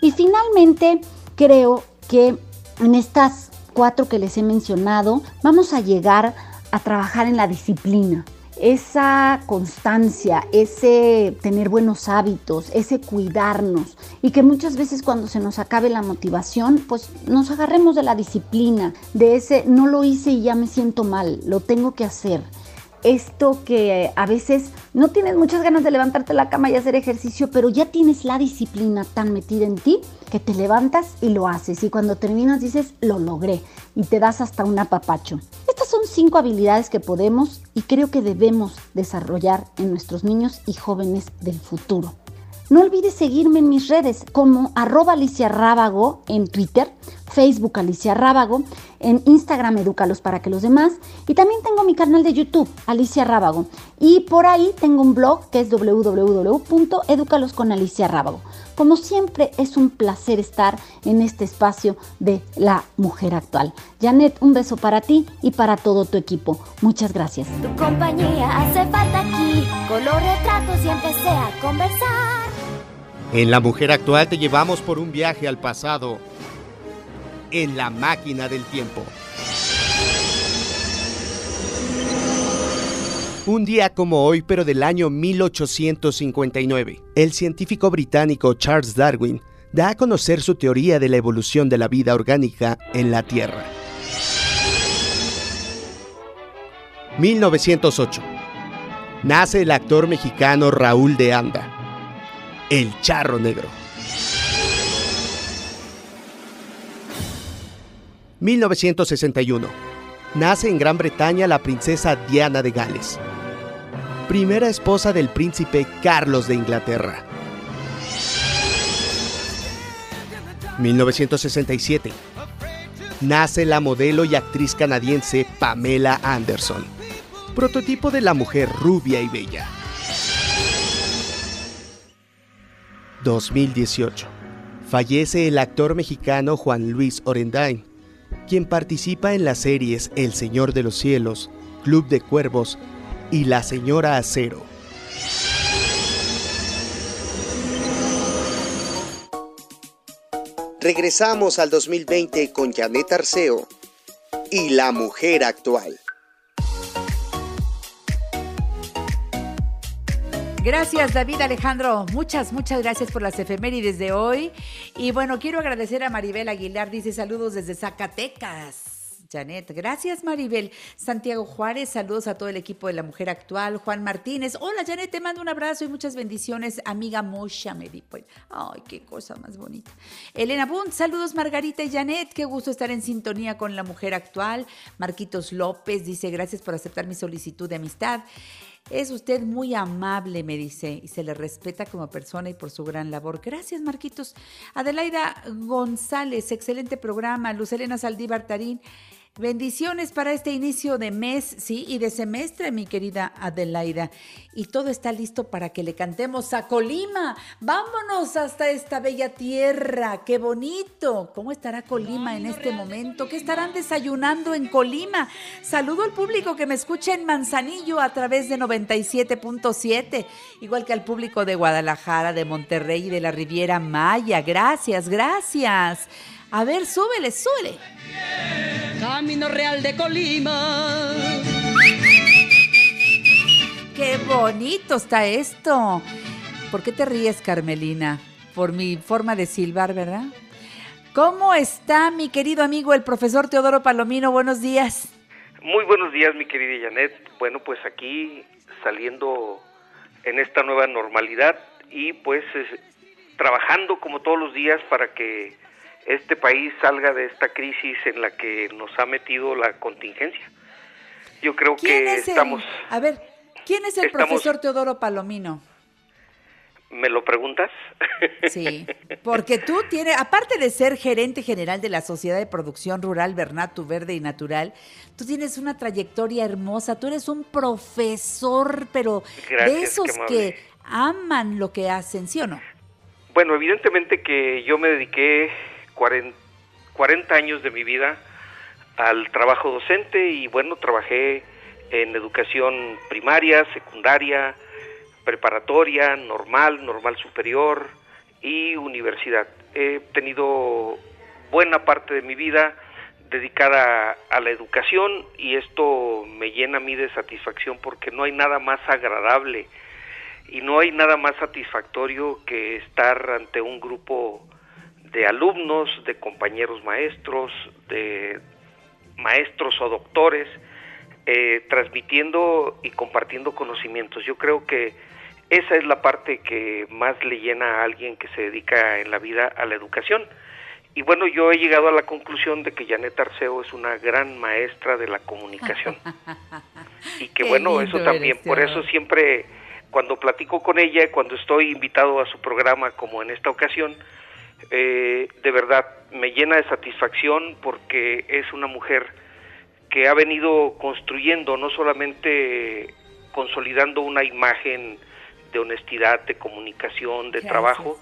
Y finalmente, creo que en estas cuatro que les he mencionado, vamos a llegar a trabajar en la disciplina esa constancia, ese tener buenos hábitos, ese cuidarnos y que muchas veces cuando se nos acabe la motivación, pues nos agarremos de la disciplina, de ese no lo hice y ya me siento mal, lo tengo que hacer. Esto que a veces no tienes muchas ganas de levantarte de la cama y hacer ejercicio, pero ya tienes la disciplina tan metida en ti que te levantas y lo haces. Y cuando terminas dices, lo logré y te das hasta un apapacho. Estas son cinco habilidades que podemos y creo que debemos desarrollar en nuestros niños y jóvenes del futuro. No olvides seguirme en mis redes como arroba Alicia Rábago en Twitter, Facebook Alicia Rábago, en Instagram Edúcalos para que los demás, y también tengo mi canal de YouTube Alicia Rábago, y por ahí tengo un blog que es www.educalos con Alicia Rábago. Como siempre, es un placer estar en este espacio de la mujer actual. Janet, un beso para ti y para todo tu equipo. Muchas gracias. Tu compañía hace falta aquí, con los retratos y empecé a conversar. En La Mujer Actual te llevamos por un viaje al pasado en la máquina del tiempo. Un día como hoy, pero del año 1859, el científico británico Charles Darwin da a conocer su teoría de la evolución de la vida orgánica en la Tierra. 1908. Nace el actor mexicano Raúl de Anda, el Charro Negro. 1961. Nace en Gran Bretaña la princesa Diana de Gales, primera esposa del príncipe Carlos de Inglaterra. 1967. Nace la modelo y actriz canadiense Pamela Anderson, prototipo de la mujer rubia y bella. 2018. Fallece el actor mexicano Juan Luis Orendain, quien participa en las series El Señor de los Cielos, Club de Cuervos y La Señora Acero. Regresamos al 2020 con Janet Arceo y la mujer actual. Gracias David Alejandro, muchas, muchas gracias por las efemérides de hoy. Y bueno, quiero agradecer a Maribel Aguilar, dice saludos desde Zacatecas. Janet, gracias Maribel. Santiago Juárez, saludos a todo el equipo de la Mujer Actual. Juan Martínez, hola Janet, te mando un abrazo y muchas bendiciones. Amiga Mosha, me di pues. Ay, qué cosa más bonita. Elena Bunt, saludos Margarita y Janet, qué gusto estar en sintonía con la Mujer Actual. Marquitos López dice, gracias por aceptar mi solicitud de amistad. Es usted muy amable, me dice, y se le respeta como persona y por su gran labor. Gracias, Marquitos. Adelaida González, excelente programa. Luz Elena Saldívar Tarín. Bendiciones para este inicio de mes, sí, y de semestre, mi querida Adelaida. Y todo está listo para que le cantemos a Colima. Vámonos hasta esta bella tierra. Qué bonito. ¿Cómo estará Colima en este momento? ¿Qué estarán desayunando en Colima? Saludo al público que me escucha en Manzanillo a través de 97.7, igual que al público de Guadalajara, de Monterrey y de la Riviera Maya. Gracias, gracias. A ver, súbele, súbele. Camino Real de Colima. Qué bonito está esto. ¿Por qué te ríes, Carmelina? Por mi forma de silbar, ¿verdad? ¿Cómo está mi querido amigo el profesor Teodoro Palomino? Buenos días. Muy buenos días, mi querida Janet. Bueno, pues aquí saliendo en esta nueva normalidad y pues trabajando como todos los días para que este país salga de esta crisis en la que nos ha metido la contingencia. Yo creo que estamos... a ver, ¿quién es el profesor Teodoro Palomino? ¿Me lo preguntas? Sí, porque tú tienes, aparte de ser gerente general de la Sociedad de Producción Rural Bernatu Verde y Natural, tú tienes una trayectoria hermosa, tú eres un profesor, pero de esos que aman lo que hacen, ¿sí o no? Bueno, evidentemente que yo me dediqué 40, años de mi vida al trabajo docente y bueno, trabajé en educación primaria, secundaria, preparatoria, normal, normal superior y universidad. He tenido buena parte de mi vida dedicada a la educación y esto me llena a mí de satisfacción porque no hay nada más agradable y no hay nada más satisfactorio que estar ante un grupo de alumnos, de compañeros maestros, de maestros o doctores, eh, transmitiendo y compartiendo conocimientos. Yo creo que esa es la parte que más le llena a alguien que se dedica en la vida a la educación. Y bueno, yo he llegado a la conclusión de que Janet Arceo es una gran maestra de la comunicación. y que bueno, eso también, por eso siempre cuando platico con ella, cuando estoy invitado a su programa como en esta ocasión, eh, de verdad me llena de satisfacción porque es una mujer que ha venido construyendo, no solamente consolidando una imagen de honestidad, de comunicación, de trabajo,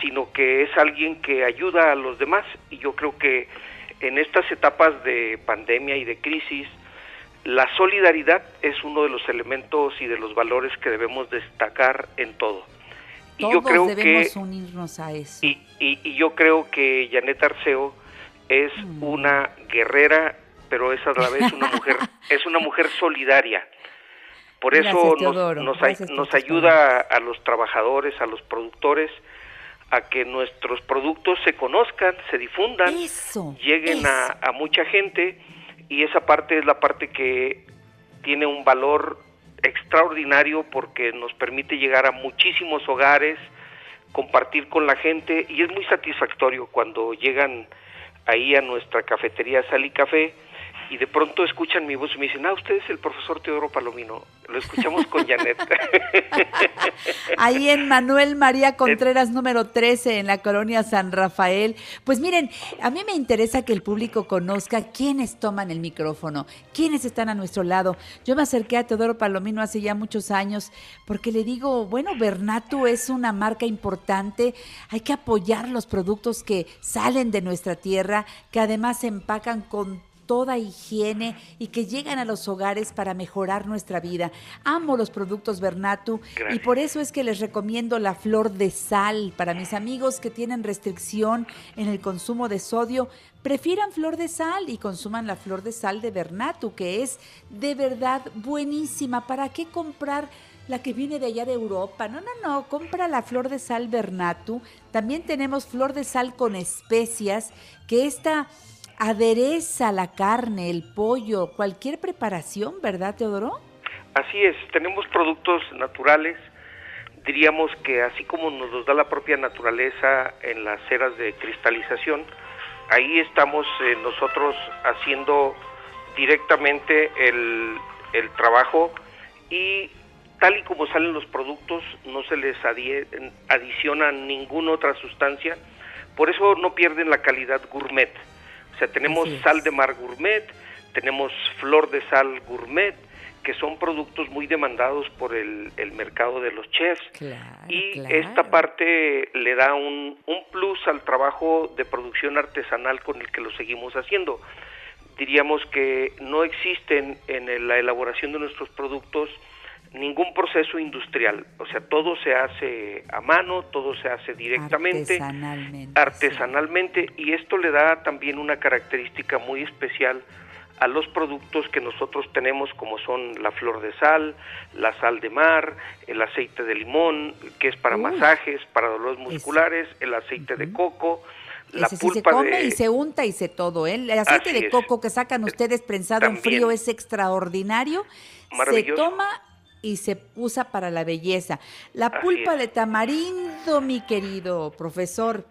sino que es alguien que ayuda a los demás. Y yo creo que en estas etapas de pandemia y de crisis, la solidaridad es uno de los elementos y de los valores que debemos destacar en todo. Y yo creo debemos unirnos a eso. Y, y, yo creo que Janet Arceo es mm. una guerrera, pero es a la vez una mujer, es una mujer solidaria. Por eso nos, nos, ayuda a los trabajadores, a los productores, a que nuestros productos se conozcan, se difundan, lleguen A, a mucha gente y esa parte es la parte que tiene un valor extraordinario porque nos permite llegar a muchísimos hogares, compartir con la gente y es muy satisfactorio cuando llegan ahí a nuestra cafetería Sal y Café y de pronto escuchan mi voz y me dicen, ah, usted es el profesor Teodoro Palomino. Lo escuchamos con Janet. Ahí en Manuel María Contreras, número 13, en la colonia San Rafael. Pues miren, a mí me interesa que el público conozca quiénes toman el micrófono, quiénes están a nuestro lado. Yo me acerqué a Teodoro Palomino hace ya muchos años porque le digo, bueno, Bernatu es una marca importante, hay que apoyar los productos que salen de nuestra tierra, que además se empacan con toda higiene y que llegan a los hogares para mejorar nuestra vida. Amo los productos Bernatu y por eso es que les recomiendo la flor de sal para mis amigos que tienen restricción en el consumo de sodio. Prefieran flor de sal y consuman la flor de sal de Bernatu, que es de verdad buenísima. ¿Para qué comprar la que viene de allá de Europa? No, no, no, compra la flor de sal Bernatu. También tenemos flor de sal con especias, que esta adereza la carne, el pollo, cualquier preparación, ¿verdad, Teodoro? Así es, tenemos productos naturales, diríamos que así como nos los da la propia naturaleza en las ceras de cristalización, ahí estamos eh, nosotros haciendo directamente el, el trabajo y tal y como salen los productos no se les adiciona ninguna otra sustancia, por eso no pierden la calidad gourmet. O sea, tenemos sal de mar gourmet, tenemos flor de sal gourmet, que son productos muy demandados por el, mercado de los chefs. y esta parte le da un, un plus al trabajo de producción artesanal con el que lo seguimos haciendo. Diríamos que no existen en la elaboración de nuestros productos ningún proceso industrial, o sea, todo se hace a mano, todo se hace directamente, artesanalmente, artesanalmente y esto le da también una característica muy especial a los productos que nosotros tenemos como son la flor de sal, la sal de mar, el aceite de limón, que es para masajes, para dolores musculares, el aceite de coco, la pulpa se come y se unta y se todo. ¿eh? El aceite de coco que sacan ustedes prensado en frío es extraordinario. Se toma y se usa para la belleza. La pulpa de tamarindo, mi querido profesor.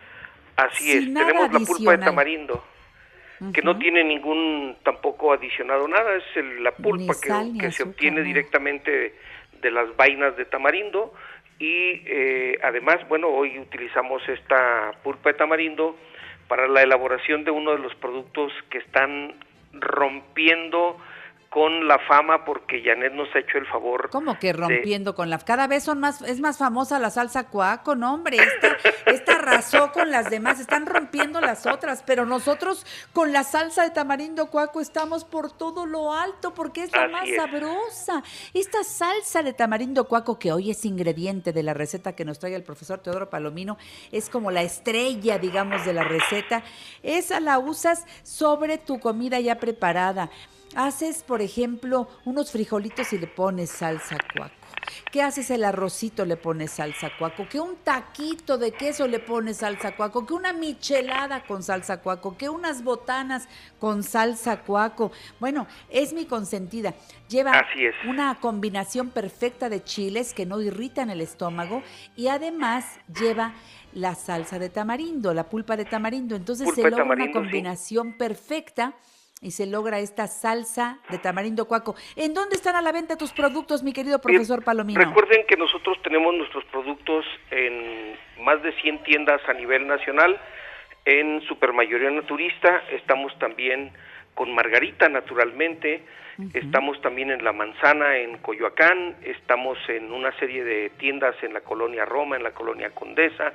Así es, tenemos la pulpa de tamarindo, que no tiene ningún tampoco adicionado nada, es la pulpa que, se obtiene directamente de las vainas de tamarindo y eh, además, bueno, hoy utilizamos esta pulpa de tamarindo para la elaboración de uno de los productos que están rompiendo con la fama porque Janet nos ha hecho el favor. ¿Cómo que rompiendo con la cada vez son más es más famosa la salsa cuaco, no hombre, esta, esta arrasó con las demás, están rompiendo las otras, pero nosotros con la salsa de tamarindo cuaco estamos por todo lo alto porque es la más sabrosa. Esta salsa de tamarindo cuaco que hoy es ingrediente de la receta que nos trae el profesor Teodoro Palomino, es como la estrella, digamos, de la receta. Esa la usas sobre tu comida ya preparada Haces, por ejemplo, unos frijolitos y le pones salsa cuaco. ¿Qué haces el arrocito? Le pones salsa cuaco. Que un taquito de queso le pones salsa cuaco. Que una michelada con salsa cuaco. Que unas botanas con salsa cuaco. Bueno, es mi consentida. Lleva una combinación perfecta de chiles que no irritan el estómago y además lleva la salsa de tamarindo, la pulpa de tamarindo. Entonces se logra una combinación perfecta y se logra esta salsa de tamarindo cuaco. ¿En dónde están a la venta tus productos, mi querido profesor Palomino? Recuerden que nosotros tenemos nuestros productos en más de 100 tiendas a nivel nacional. En Supermayoría Naturista estamos también con Margarita, naturalmente. Estamos también en La Manzana, en Coyoacán. Estamos en una serie de tiendas en la colonia Roma, en la colonia Condesa.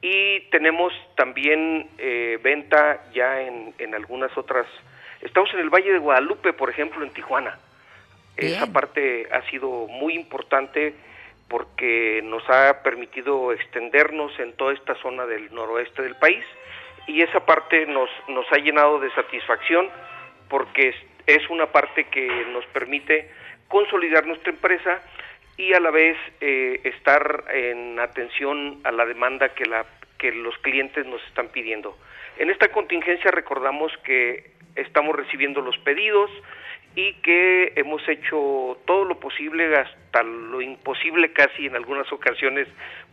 Y tenemos también eh, venta ya en, en algunas otras Estamos en el Valle de Guadalupe, por ejemplo, en Tijuana. Esa parte ha sido muy importante porque nos ha permitido extendernos en toda esta zona del noroeste del país y esa parte nos, nos ha llenado de satisfacción porque es, una parte que nos permite consolidar nuestra empresa y a la vez eh, estar en atención a la demanda que, la, que los clientes nos están pidiendo. En esta contingencia recordamos que estamos recibiendo los pedidos y que hemos hecho todo lo posible hasta lo imposible casi en algunas ocasiones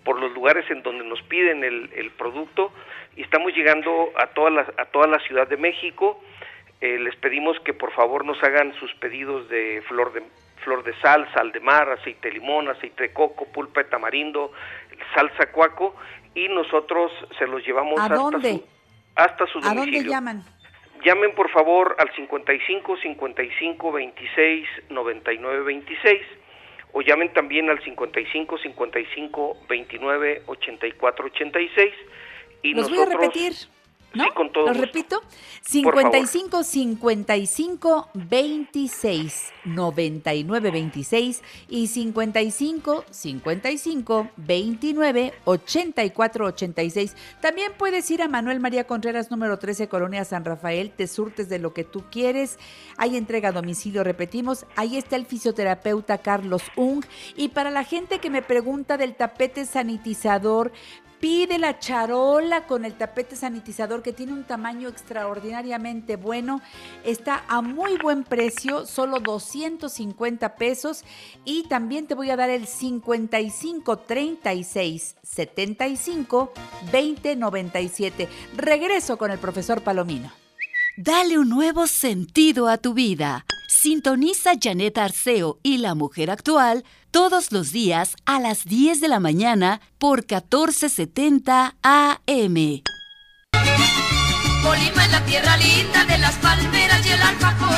por los lugares en donde nos piden el, producto y estamos llegando a toda la, a toda la Ciudad de México. Eh, les pedimos que por favor nos hagan sus pedidos de flor de flor de sal, sal de mar, aceite de limón, aceite de coco, pulpa de tamarindo, salsa cuaco y nosotros se los llevamos ¿A hasta dónde? su hasta su domicilio. ¿A dónde llaman? Llamen por favor al 55 55 26 99 26 o llamen también al 55 55 29 84 86 y Los nosotros voy a repetir. ¿No? Sí, con todo ¿Lo gusto. repito? Por favor. 55 55 26 99 26 y 55 55 29 84 86. También puedes ir a Manuel María Contreras número 13 Colonia San Rafael, te surtes de lo que tú quieres. Hay entrega a domicilio, repetimos. Ahí está el fisioterapeuta Carlos Ung y para la gente que me pregunta del tapete sanitizador Pide la charola con el tapete sanitizador que tiene un tamaño extraordinariamente bueno. Está a muy buen precio, solo 250 pesos. Y también te voy a dar el 55 36 75 20 97. Regreso con el profesor Palomino. Dale un nuevo sentido a tu vida. Sintoniza Janet Arceo y la mujer actual todos los días a las 10 de la mañana por 1470 AM. Colima es la tierra linda de las palmeras y el alfajor,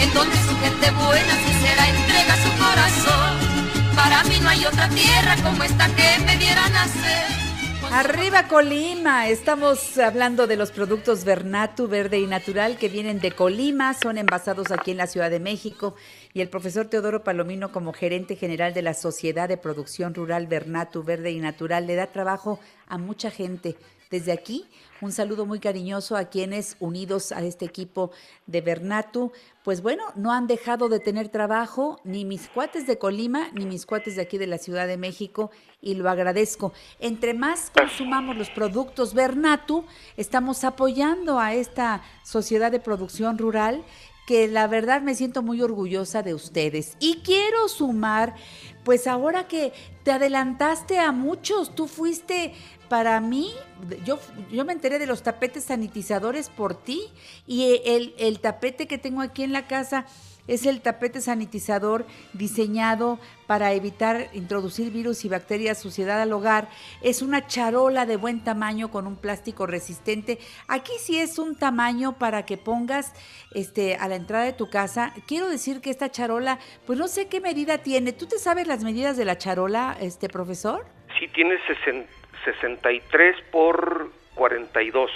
en donde su gente buena sincera entrega su corazón. Para mí no hay otra tierra como esta que me diera nacer. Arriba Colima, estamos hablando de los productos Vernatu Verde y Natural que vienen de Colima, son envasados aquí en la Ciudad de México y el profesor Teodoro Palomino como gerente general de la Sociedad de Producción Rural Vernatu Verde y Natural le da trabajo a mucha gente. Desde aquí, un saludo muy cariñoso a quienes unidos a este equipo de Bernatu, pues bueno, no han dejado de tener trabajo, ni mis cuates de Colima, ni mis cuates de aquí de la Ciudad de México, y lo agradezco. Entre más consumamos los productos Bernatu, estamos apoyando a esta sociedad de producción rural que la verdad me siento muy orgullosa de ustedes. Y quiero sumar, pues ahora que te adelantaste a muchos, tú fuiste para mí, yo, yo me enteré de los tapetes sanitizadores por ti y el, el tapete que tengo aquí en la casa es el tapete sanitizador diseñado para evitar introducir virus y bacterias suciedad al hogar. Es una charola de buen tamaño con un plástico resistente. Aquí sí es un tamaño para que pongas este a la entrada de tu casa. Quiero decir que esta charola, pues no sé qué medida tiene. ¿Tú te sabes las medidas de la charola, este profesor? Sí, tiene 60 63 por 42.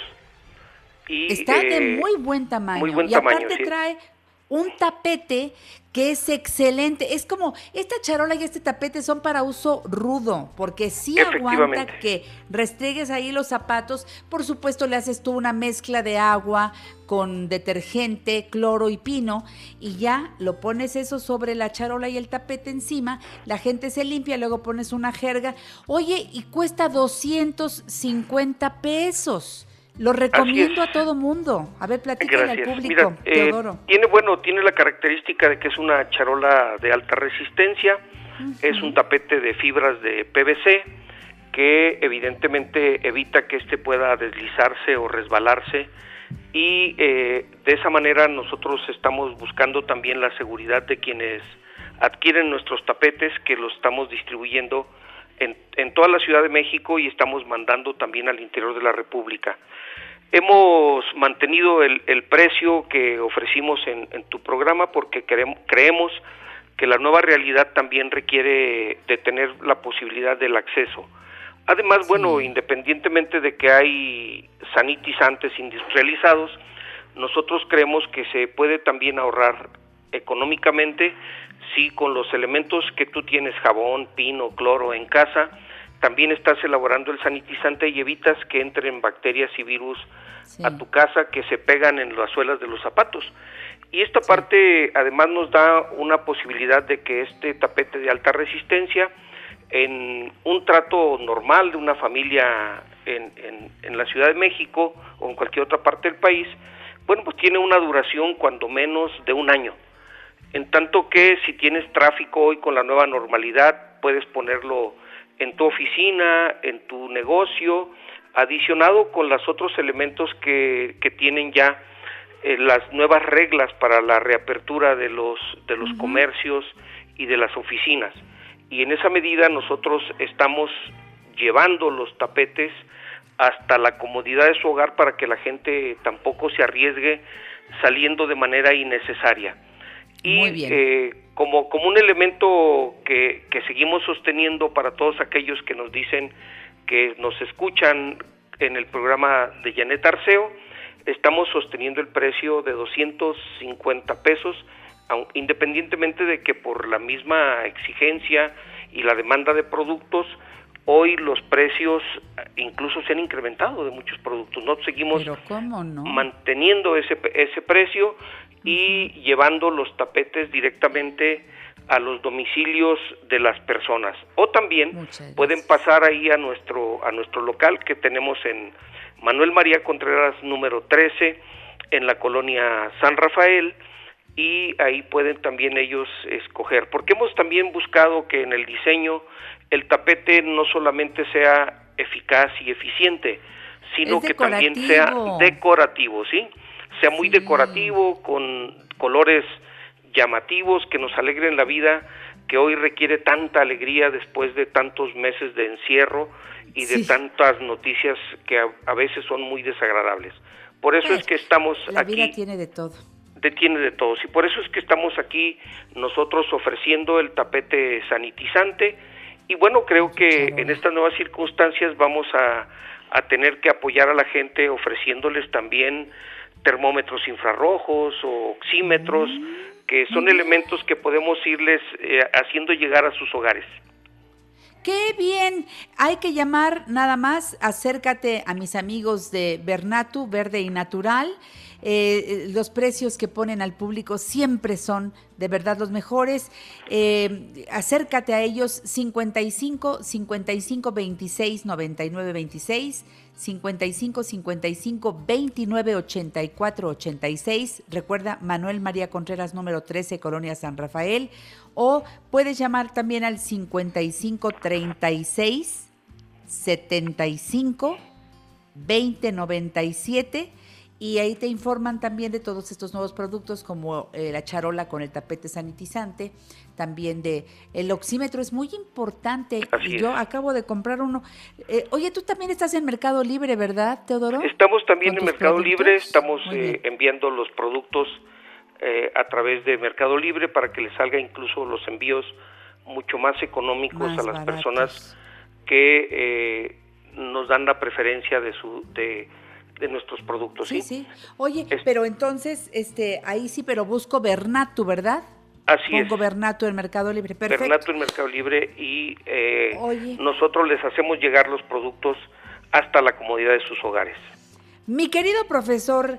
Y, Está de eh, muy buen tamaño. muy buen y aparte tamaño, sí. trae un tapete que es excelente. Es como, esta charola y este tapete son para uso rudo, porque sí aguanta que restregues ahí los zapatos. Por supuesto, le haces tú una mezcla de agua con detergente, cloro y pino, y ya lo pones eso sobre la charola y el tapete encima. La gente se limpia, luego pones una jerga. Oye, y cuesta 250 pesos. Lo recomiendo a todo mundo. A ver, platícale al público, Mira, eh, Teodoro. tiene bueno, tiene la característica de que es una charola de alta resistencia, es un tapete de fibras de PVC que evidentemente evita que este pueda deslizarse o resbalarse. Y eh, de esa manera nosotros estamos buscando también la seguridad de quienes adquieren nuestros tapetes que los estamos distribuyendo en, en toda la Ciudad de México y estamos mandando también al interior de la República. Hemos mantenido el, el precio que ofrecimos en, en tu programa porque queremos, creemos que la nueva realidad también requiere de tener la posibilidad del acceso. Además, bueno, independientemente de que hay sanitizantes industrializados, nosotros creemos que se puede también ahorrar económicamente si con los elementos que tú tienes, jabón, pino, cloro en casa, también estás elaborando el sanitizante y evitas que entren bacterias y virus a tu casa que se pegan en las suelas de los zapatos. Y esta parte además nos da una posibilidad de que este tapete de alta resistencia, en un trato normal de una familia en, en, en, la Ciudad de México o en cualquier otra parte del país, bueno, pues tiene una duración cuando menos de un año. En tanto que si tienes tráfico hoy con la nueva normalidad, puedes ponerlo en tu oficina, en tu negocio, adicionado con los otros elementos que, que tienen ya eh, las nuevas reglas para la reapertura de los, de los comercios y de las oficinas. Y en esa medida nosotros estamos llevando los tapetes hasta la comodidad de su hogar para que la gente tampoco se arriesgue saliendo de manera innecesaria y eh, como, como un elemento que, que seguimos sosteniendo para todos aquellos que nos dicen que nos escuchan en el programa de Janet Arceo, estamos sosteniendo el precio de 250 pesos, independientemente de que por la misma exigencia y la demanda de productos, hoy los precios incluso se han incrementado de muchos productos. No seguimos manteniendo ese, ese precio y llevando los tapetes directamente a los domicilios de las personas. O también pueden pasar ahí a nuestro a nuestro local que tenemos en Manuel María Contreras número 13 en la colonia San Rafael y ahí pueden también ellos escoger. Porque hemos también buscado que en el diseño el tapete no solamente sea eficaz y eficiente sino que también sea decorativo sí sea muy decorativo, con colores llamativos, que nos alegren la vida, que hoy requiere tanta alegría después de tantos meses de encierro y de tantas noticias que a, veces son muy desagradables. Por eso es que estamos la aquí. vida tiene de todo. tiene de todo. Y por eso es que estamos aquí nosotros ofreciendo el tapete sanitizante. Y bueno, creo que en estas nuevas circunstancias vamos a, a tener que apoyar a la gente ofreciéndoles también termómetros infrarrojos o oxímetros, que son elementos que podemos irles eh, haciendo llegar a sus hogares. Qué bien, hay que llamar nada más, acércate a mis amigos de Bernatu, Verde y Natural. Eh, los precios que ponen al público siempre son de verdad los mejores. Eh, acércate a ellos 55 55 26 99 26 55 55 29 84 86. Recuerda Manuel María Contreras, número 13, Colonia San Rafael. O puedes llamar también al 55 36 75 20 97 y ahí te informan también de todos estos nuevos productos como eh, la charola con el tapete sanitizante, también de el oxímetro es muy importante. Yo acabo de comprar uno. Eh, oye, tú también estás en Mercado Libre, ¿verdad, Teodoro? Estamos también en Mercado Libre, estamos eh, enviando los productos a través de Mercado Libre para que les salga incluso los envíos mucho más económicos a las personas que nos dan la preferencia de su de de nuestros productos. Sí, sí. Oye, pero entonces, este, ahí sí, pero busco Bernatu, ¿verdad? Así Pongo Bernatu en Mercado Libre, perfecto. Bernatu en Mercado Libre y eh, nosotros les hacemos llegar los productos hasta la comodidad de sus hogares. Mi querido profesor,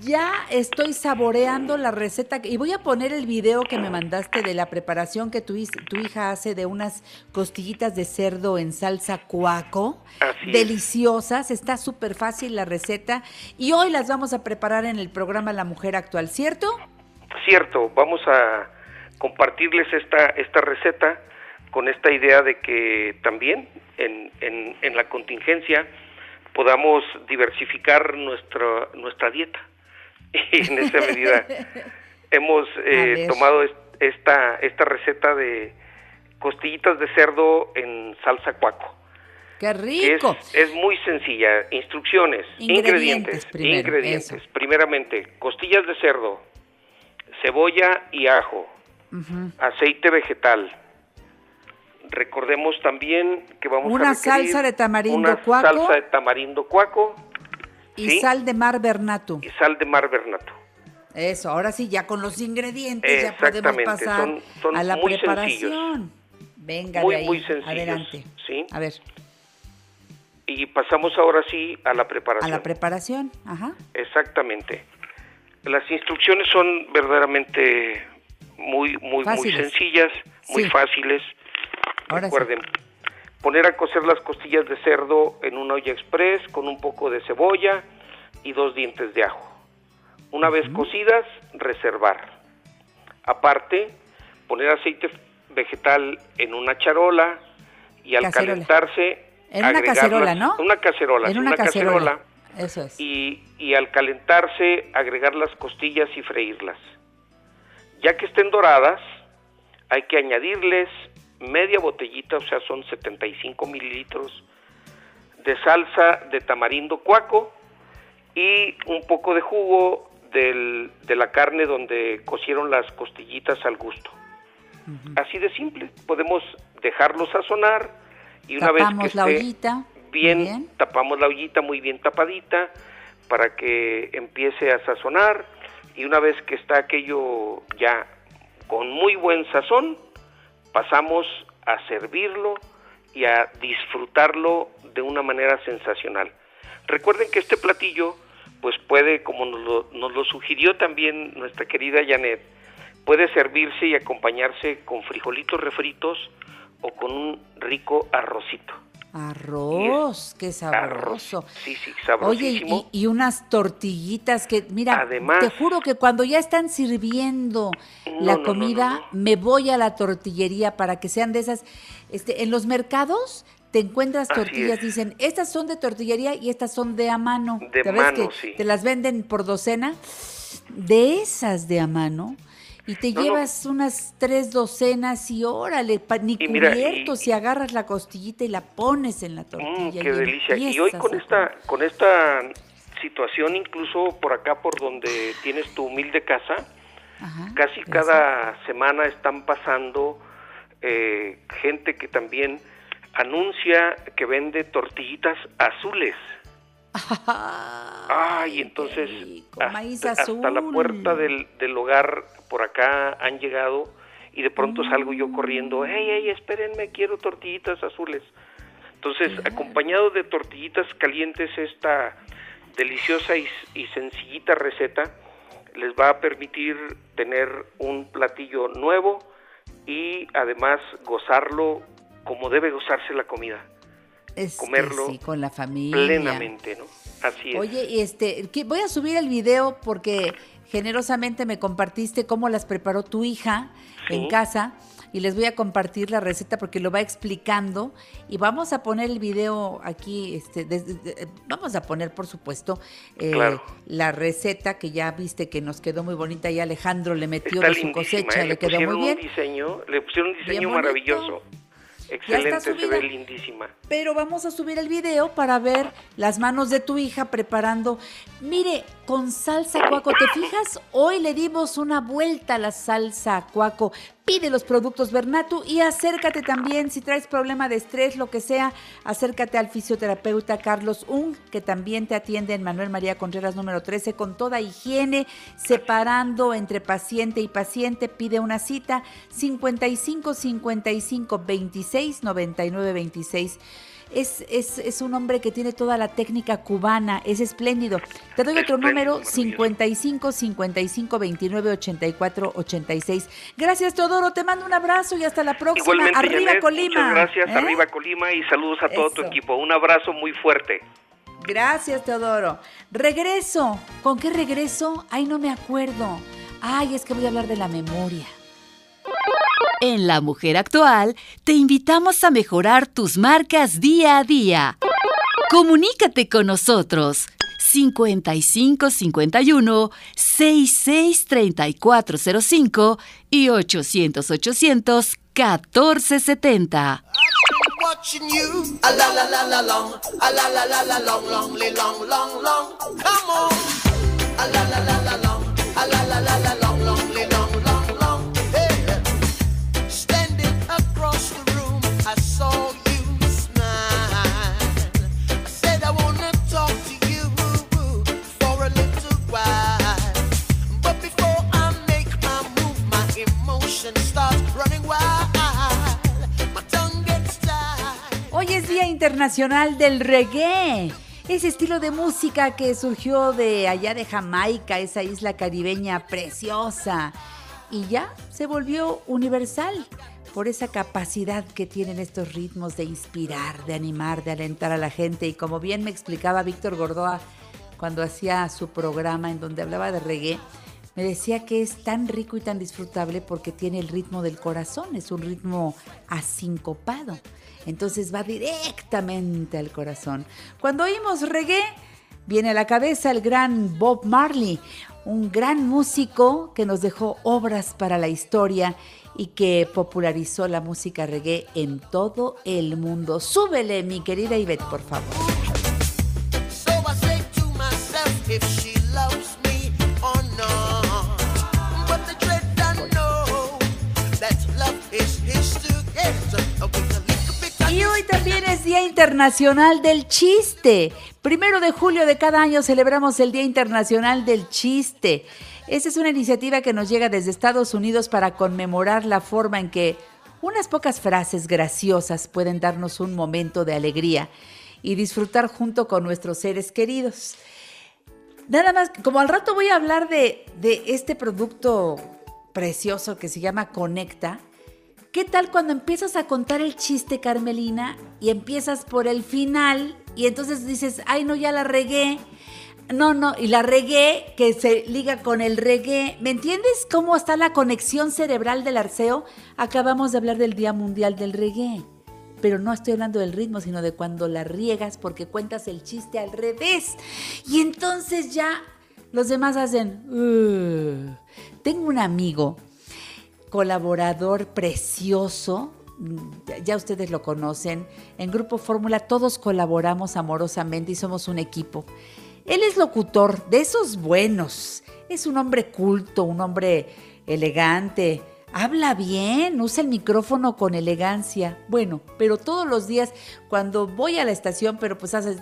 ya estoy saboreando la receta y voy a poner el video que me mandaste de la preparación que tu, tu hija hace de unas costillitas de cerdo en salsa cuaco. deliciosas, está súper fácil la receta y hoy las vamos a preparar en el programa La Mujer Actual, ¿cierto? Cierto, vamos a compartirles esta, esta receta con esta idea de que también en, en, en la contingencia podamos diversificar nuestra, nuestra dieta. Y en esa medida hemos eh, tomado esta, esta receta de costillitas de cerdo en salsa cuaco. ¡Qué rico! Es, muy sencilla. Instrucciones, ingredientes. Ingredientes. Primeramente, costillas de cerdo, cebolla y ajo, aceite vegetal. Recordemos también que vamos una a salsa de tamarindo una cuaco. salsa de tamarindo cuaco. Y sal de mar bernato. Y sal de mar bernato. Eso, ahora sí, ya con los ingredientes ya podemos pasar a la preparación. Venga, muy, de ahí. muy sencillos. Adelante. ¿sí? A ver. Y pasamos ahora sí a la preparación. A la preparación, ajá. Exactamente. Las instrucciones son verdaderamente muy, muy, muy sencillas, muy fáciles. Recuerden, poner a cocer las costillas de cerdo en una olla express con un poco de cebolla y dos dientes de ajo. Una vez cocidas, reservar. Aparte, poner aceite vegetal en una charola y al calentarse en una cacerola, ¿no? Una cacerola, en una, cacerola. Eso es. Y, y al calentarse agregar las costillas y freírlas. Ya que estén doradas, hay que añadirles media botellita, o sea, son 75 mililitros de salsa de tamarindo cuaco y un poco de jugo del, de la carne donde cocieron las costillitas al gusto. Así de simple, podemos dejarlo sazonar y una tapamos vez que la esté ollita. bien, bien, tapamos la ollita muy bien tapadita para que empiece a sazonar y una vez que está aquello ya con muy buen sazón, pasamos a servirlo y a disfrutarlo de una manera sensacional. Recuerden que este platillo, pues puede, como nos lo, nos lo sugirió también nuestra querida Janet, puede servirse y acompañarse con frijolitos refritos o con un rico arrocito. Arroz, qué sabroso. Sí, sí, Oye, sabrosísimo. y, y unas tortillitas que, mira, Además- te juro que cuando ya están sirviendo No, la comida, no, no. me voy a la tortillería para que sean de esas. Este, en los mercados te encuentras tortillas, dicen, estas son de tortillería y estas son de a mano. De ¿Te ves mano, que sí. te las venden por docena? De esas de a mano. Y te No, no. llevas unas tres docenas y órale, pa- ni Y mira, y- agarras la costillita y la pones en la tortilla. Mm, qué delicia. Y hoy con esta, con esta situación, incluso por acá, por donde tienes tu humilde casa, casi cada semana están pasando eh, gente que también anuncia que vende tortillitas azules. Ay, entonces maíz hasta, hasta la puerta del, del hogar por acá han llegado y de pronto salgo yo corriendo, hey, hey, espérenme, quiero tortillitas azules. Entonces, acompañado de tortillitas calientes, esta deliciosa y, y sencillita receta les va a permitir tener un platillo nuevo y además gozarlo como debe gozarse la comida, Es que comerlo sí, con la familia. plenamente, ¿no? Así es. Oye, y este, voy a subir el video porque generosamente me compartiste cómo las preparó tu hija en casa y les voy a compartir la receta porque lo va explicando y vamos a poner el video aquí, este, de- vamos a poner por supuesto eh, Claro. la receta que ya viste que nos quedó muy bonita y Alejandro le metió Está de su cosecha, ¿eh? le quedó muy bien. un diseño, le pusieron un diseño Bien bonito. Excelente, se ve lindísima. Pero vamos a subir el video para ver las manos de tu hija preparando. Mire, con salsa cuaco, ¿te fijas? Hoy le dimos una vuelta a la salsa cuaco. Pide los productos Bernatu y acércate también, si traes problema de estrés, lo que sea, acércate al fisioterapeuta Carlos Ung, que también te atiende en Manuel María Contreras número 13, con toda higiene, separando entre paciente y paciente. Pide una cita 55 55 26 99 26. Es, es, es un hombre que tiene toda la técnica cubana, es espléndido. Te doy otro número, 55 55 29 84 86. Gracias, Teodoro, te mando un abrazo y hasta la próxima. Igualmente, Arriba Janet, Colima. Muchas gracias, ¿eh? arriba Colima y saludos a todo tu equipo. Un abrazo muy fuerte. Gracias, Teodoro. Regreso. ¿Con qué regreso? Ay, no me acuerdo. Ay, es que voy a hablar de la memoria. En La Mujer Actual te invitamos a mejorar tus marcas día a día. Comunícate con nosotros 55 51 66 3405 y 800 800 1470. watching you. Internacional del Reggae. Ese estilo de música que surgió de allá de Jamaica, esa isla caribeña preciosa, y ya se volvió universal por esa capacidad que tienen estos ritmos de inspirar, de animar, de alentar a la gente. Y como bien me explicaba Víctor Gordoa cuando hacía su programa en donde hablaba de reggae, me decía que es tan rico y tan disfrutable porque tiene el ritmo del corazón, es un ritmo asincopado. Entonces va directamente al corazón. Cuando oímos reggae, viene a la cabeza el gran Bob Marley, un gran músico que nos dejó obras para la historia y que popularizó la música reggae en todo el mundo. Súbele, mi querida Ivette, por favor. Y hoy también es Día Internacional del Chiste. Primero de julio de cada año celebramos el Día Internacional del Chiste. Esa es una iniciativa que nos llega desde Estados Unidos para conmemorar la forma en que unas pocas frases graciosas pueden darnos un momento de alegría y disfrutar junto con nuestros seres queridos. Nada más, como al rato voy a hablar de, de este producto precioso que se llama Conecta, ¿Qué tal cuando empiezas a contar el chiste, Carmelina, y empiezas por el final y entonces dices, ay, no, ya la regué? No, no, y la regué que se liga con el reggae. ¿Me entiendes cómo está la conexión cerebral del arceo? Acabamos de hablar del Día Mundial del Reggae. Pero no estoy hablando del ritmo, sino de cuando la riegas porque cuentas el chiste al revés. Y entonces ya los demás hacen... Tengo un amigo colaborador precioso. Ya ustedes lo conocen. En Grupo Fórmula todos colaboramos amorosamente y somos un equipo. Él es locutor de esos buenos. Es un hombre culto, un hombre elegante. Habla bien, usa el micrófono con elegancia. Bueno, pero todos los días cuando voy a la estación, pero pues hace,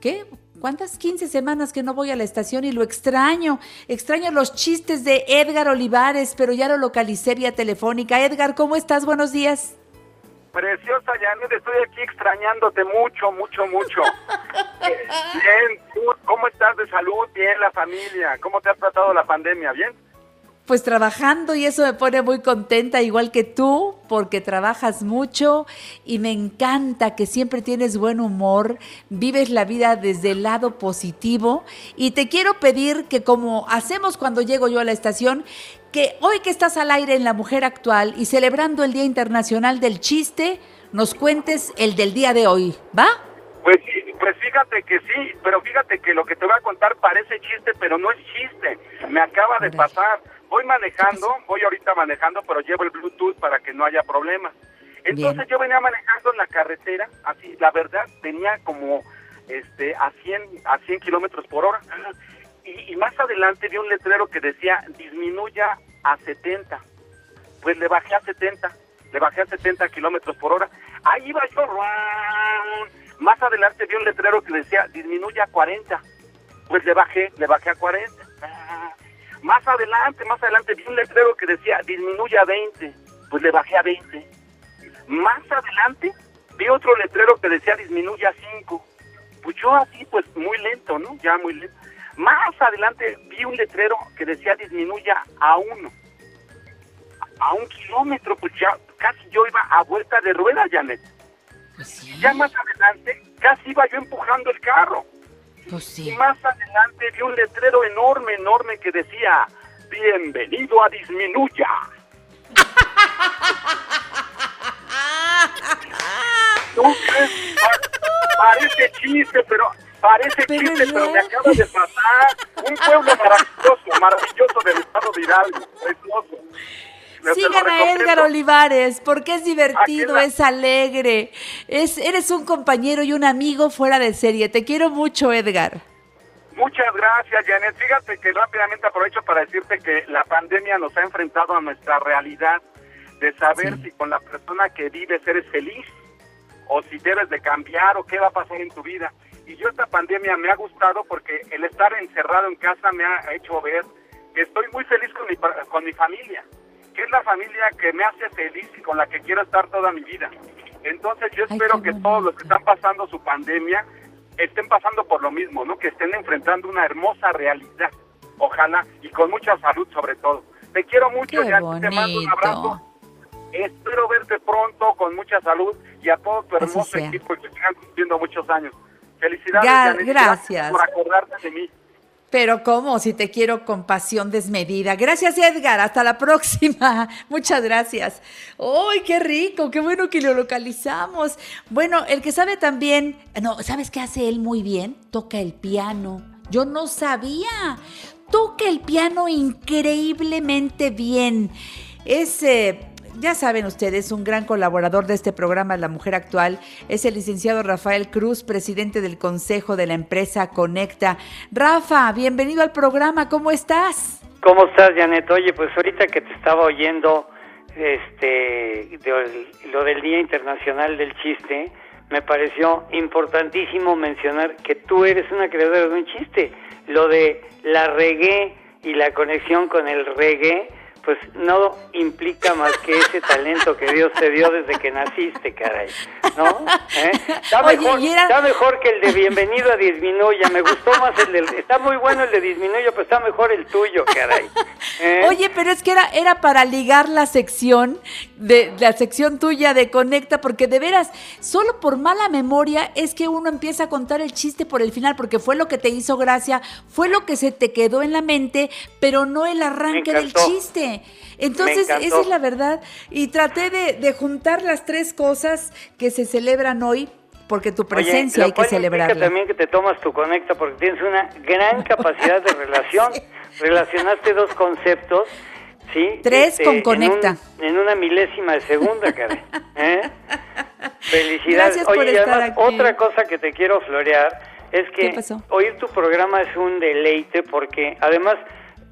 ¿qué? ¿Cuántas 15 semanas que no voy a la estación y lo extraño? Extraño los chistes de Edgar Olivares, pero ya lo localicé vía telefónica. Edgar, ¿cómo estás? Buenos días. Preciosa Janet, estoy aquí extrañándote mucho, mucho, mucho. Bien, ¿tú ¿cómo estás de salud? Bien, la familia. ¿Cómo te ha tratado la pandemia? ¿Bien? Pues trabajando y eso me pone muy contenta, igual que tú, porque trabajas mucho y me encanta que siempre tienes buen humor, vives la vida desde el lado positivo y te quiero pedir que como hacemos cuando llego yo a la estación, que hoy que estás al aire en La Mujer Actual y celebrando el Día Internacional del Chiste, nos cuentes el del día de hoy, ¿va? Pues, pues fíjate que sí, pero fíjate que lo que te voy a contar parece chiste, pero no es chiste. Me acaba de pasar. Voy manejando, voy ahorita manejando, pero llevo el Bluetooth para que no haya problemas. Entonces Bien. yo venía manejando en la carretera, así, la verdad, venía como este a 100, a 100 kilómetros por hora. Y, y más adelante vi un letrero que decía disminuya a 70. Pues le bajé a 70, le bajé a 70 kilómetros por hora. Ahí iba yo. Más adelante vi un letrero que decía disminuya a 40. Pues le bajé, le bajé a 40. Más adelante, más adelante vi un letrero que decía disminuye a 20. Pues le bajé a 20. Más adelante vi otro letrero que decía disminuye a 5. Pues yo así, pues muy lento, ¿no? Ya muy lento. Más adelante vi un letrero que decía disminuya a 1. A un kilómetro, pues ya casi yo iba a vuelta de rueda, Janet. Ya más adelante, casi iba yo empujando el carro. Pues Y más adelante vi un letrero enorme, enorme que decía, bienvenido a Disminuya. ¿Tú crees? Pa- Parece chiste, pero parece Pero chiste, pero me acaba de pasar. Un pueblo maravilloso, maravilloso del estado de Hidalgo, precioso. Sigan a. Edgar Olivares, porque es divertido, es alegre, es, eres un compañero y un amigo fuera de serie. Te quiero mucho, Edgar. Muchas gracias, Janet. Fíjate que rápidamente aprovecho para decirte que la pandemia nos ha enfrentado a nuestra realidad de saber si con la persona que vives eres feliz o si debes de cambiar o qué va a pasar en tu vida. Y yo esta pandemia me ha gustado porque el estar encerrado en casa me ha hecho ver que estoy muy feliz con mi, con mi familia, que es la familia que me hace feliz y con la que quiero estar toda mi vida. Entonces yo espero que todos los que están pasando su pandemia estén pasando por lo mismo, ¿no? Que estén enfrentando una hermosa realidad, ojalá, y con mucha salud sobre todo. Te quiero mucho, Janet, te mando un abrazo. Espero verte pronto con mucha salud y a todo tu hermoso equipo que sigan cumpliendo muchos años. Felicidades, Ga- Janet, y gracias. por acordarte de mí. Pero cómo, si te quiero con pasión desmedida. Gracias, Edgar. Hasta la próxima. Muchas gracias. ¡Ay, qué rico! Qué bueno que lo localizamos. Bueno, el que sabe también, no, ¿sabes qué hace él muy bien? Toca el piano. Yo no sabía. Toca el piano increíblemente bien. Es, eh, ya saben ustedes, un gran colaborador de este programa La Mujer Actual. Es el licenciado Rafael Cruz, presidente del consejo de la empresa Conecta. Rafa, bienvenido al programa. ¿Cómo estás? ¿Cómo estás, Janet? Oye, pues ahorita que te estaba oyendo este de- lo del Día Internacional del Chiste, me pareció importantísimo mencionar que tú eres una creadora de un chiste. Lo de la reggae y la conexión con el reggae, pues no implica más que ese talento que Dios te dio desde que naciste, caray. ¿No? ¿Eh? Está, Oye, mejor, era- está mejor que el de Bienvenido a Disminuya. Me gustó más el del... Está muy bueno el de Disminuya, pero está mejor el tuyo, caray. ¿Eh? Oye, pero es que era, era para ligar la sección de la sección tuya de Conecta, porque de veras, solo por mala memoria es que uno empieza a contar el chiste por el final, porque fue lo que te hizo gracia, fue lo que se te quedó en la mente, pero no el arranque del chiste. Entonces, esa es la verdad. Y traté de, de juntar las tres cosas que se celebran hoy, porque tu presencia hay que celebrarla. también que te tomas tu conecta porque tienes una gran capacidad de relación. Relacionaste dos conceptos, ¿sí? Este, Tres con en un- conecta. En, una milésima de segunda, caray. ¿Eh? Felicidades. Gracias por Oye, y estar además, aquí. otra cosa que te quiero florear es que oír tu programa es un deleite porque además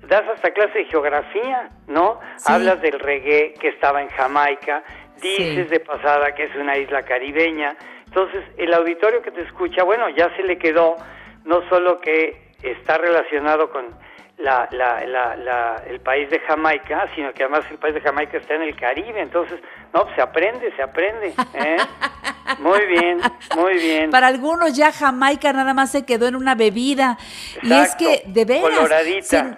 das hasta clase de geografía, ¿no? Sí. Hablas del reggae que estaba en Jamaica, dices Sí. de pasada que es una isla caribeña. Entonces, el auditorio que te escucha, bueno, ya se le quedó no solo que está relacionado con la, la, la, la- el país de Jamaica, sino que además el país de Jamaica está en el Caribe. Entonces, no, pues se aprende, se aprende. ¿eh? Muy bien, muy bien. Para algunos ya Jamaica nada más se quedó en una bebida. y es que, de veras, coloradita.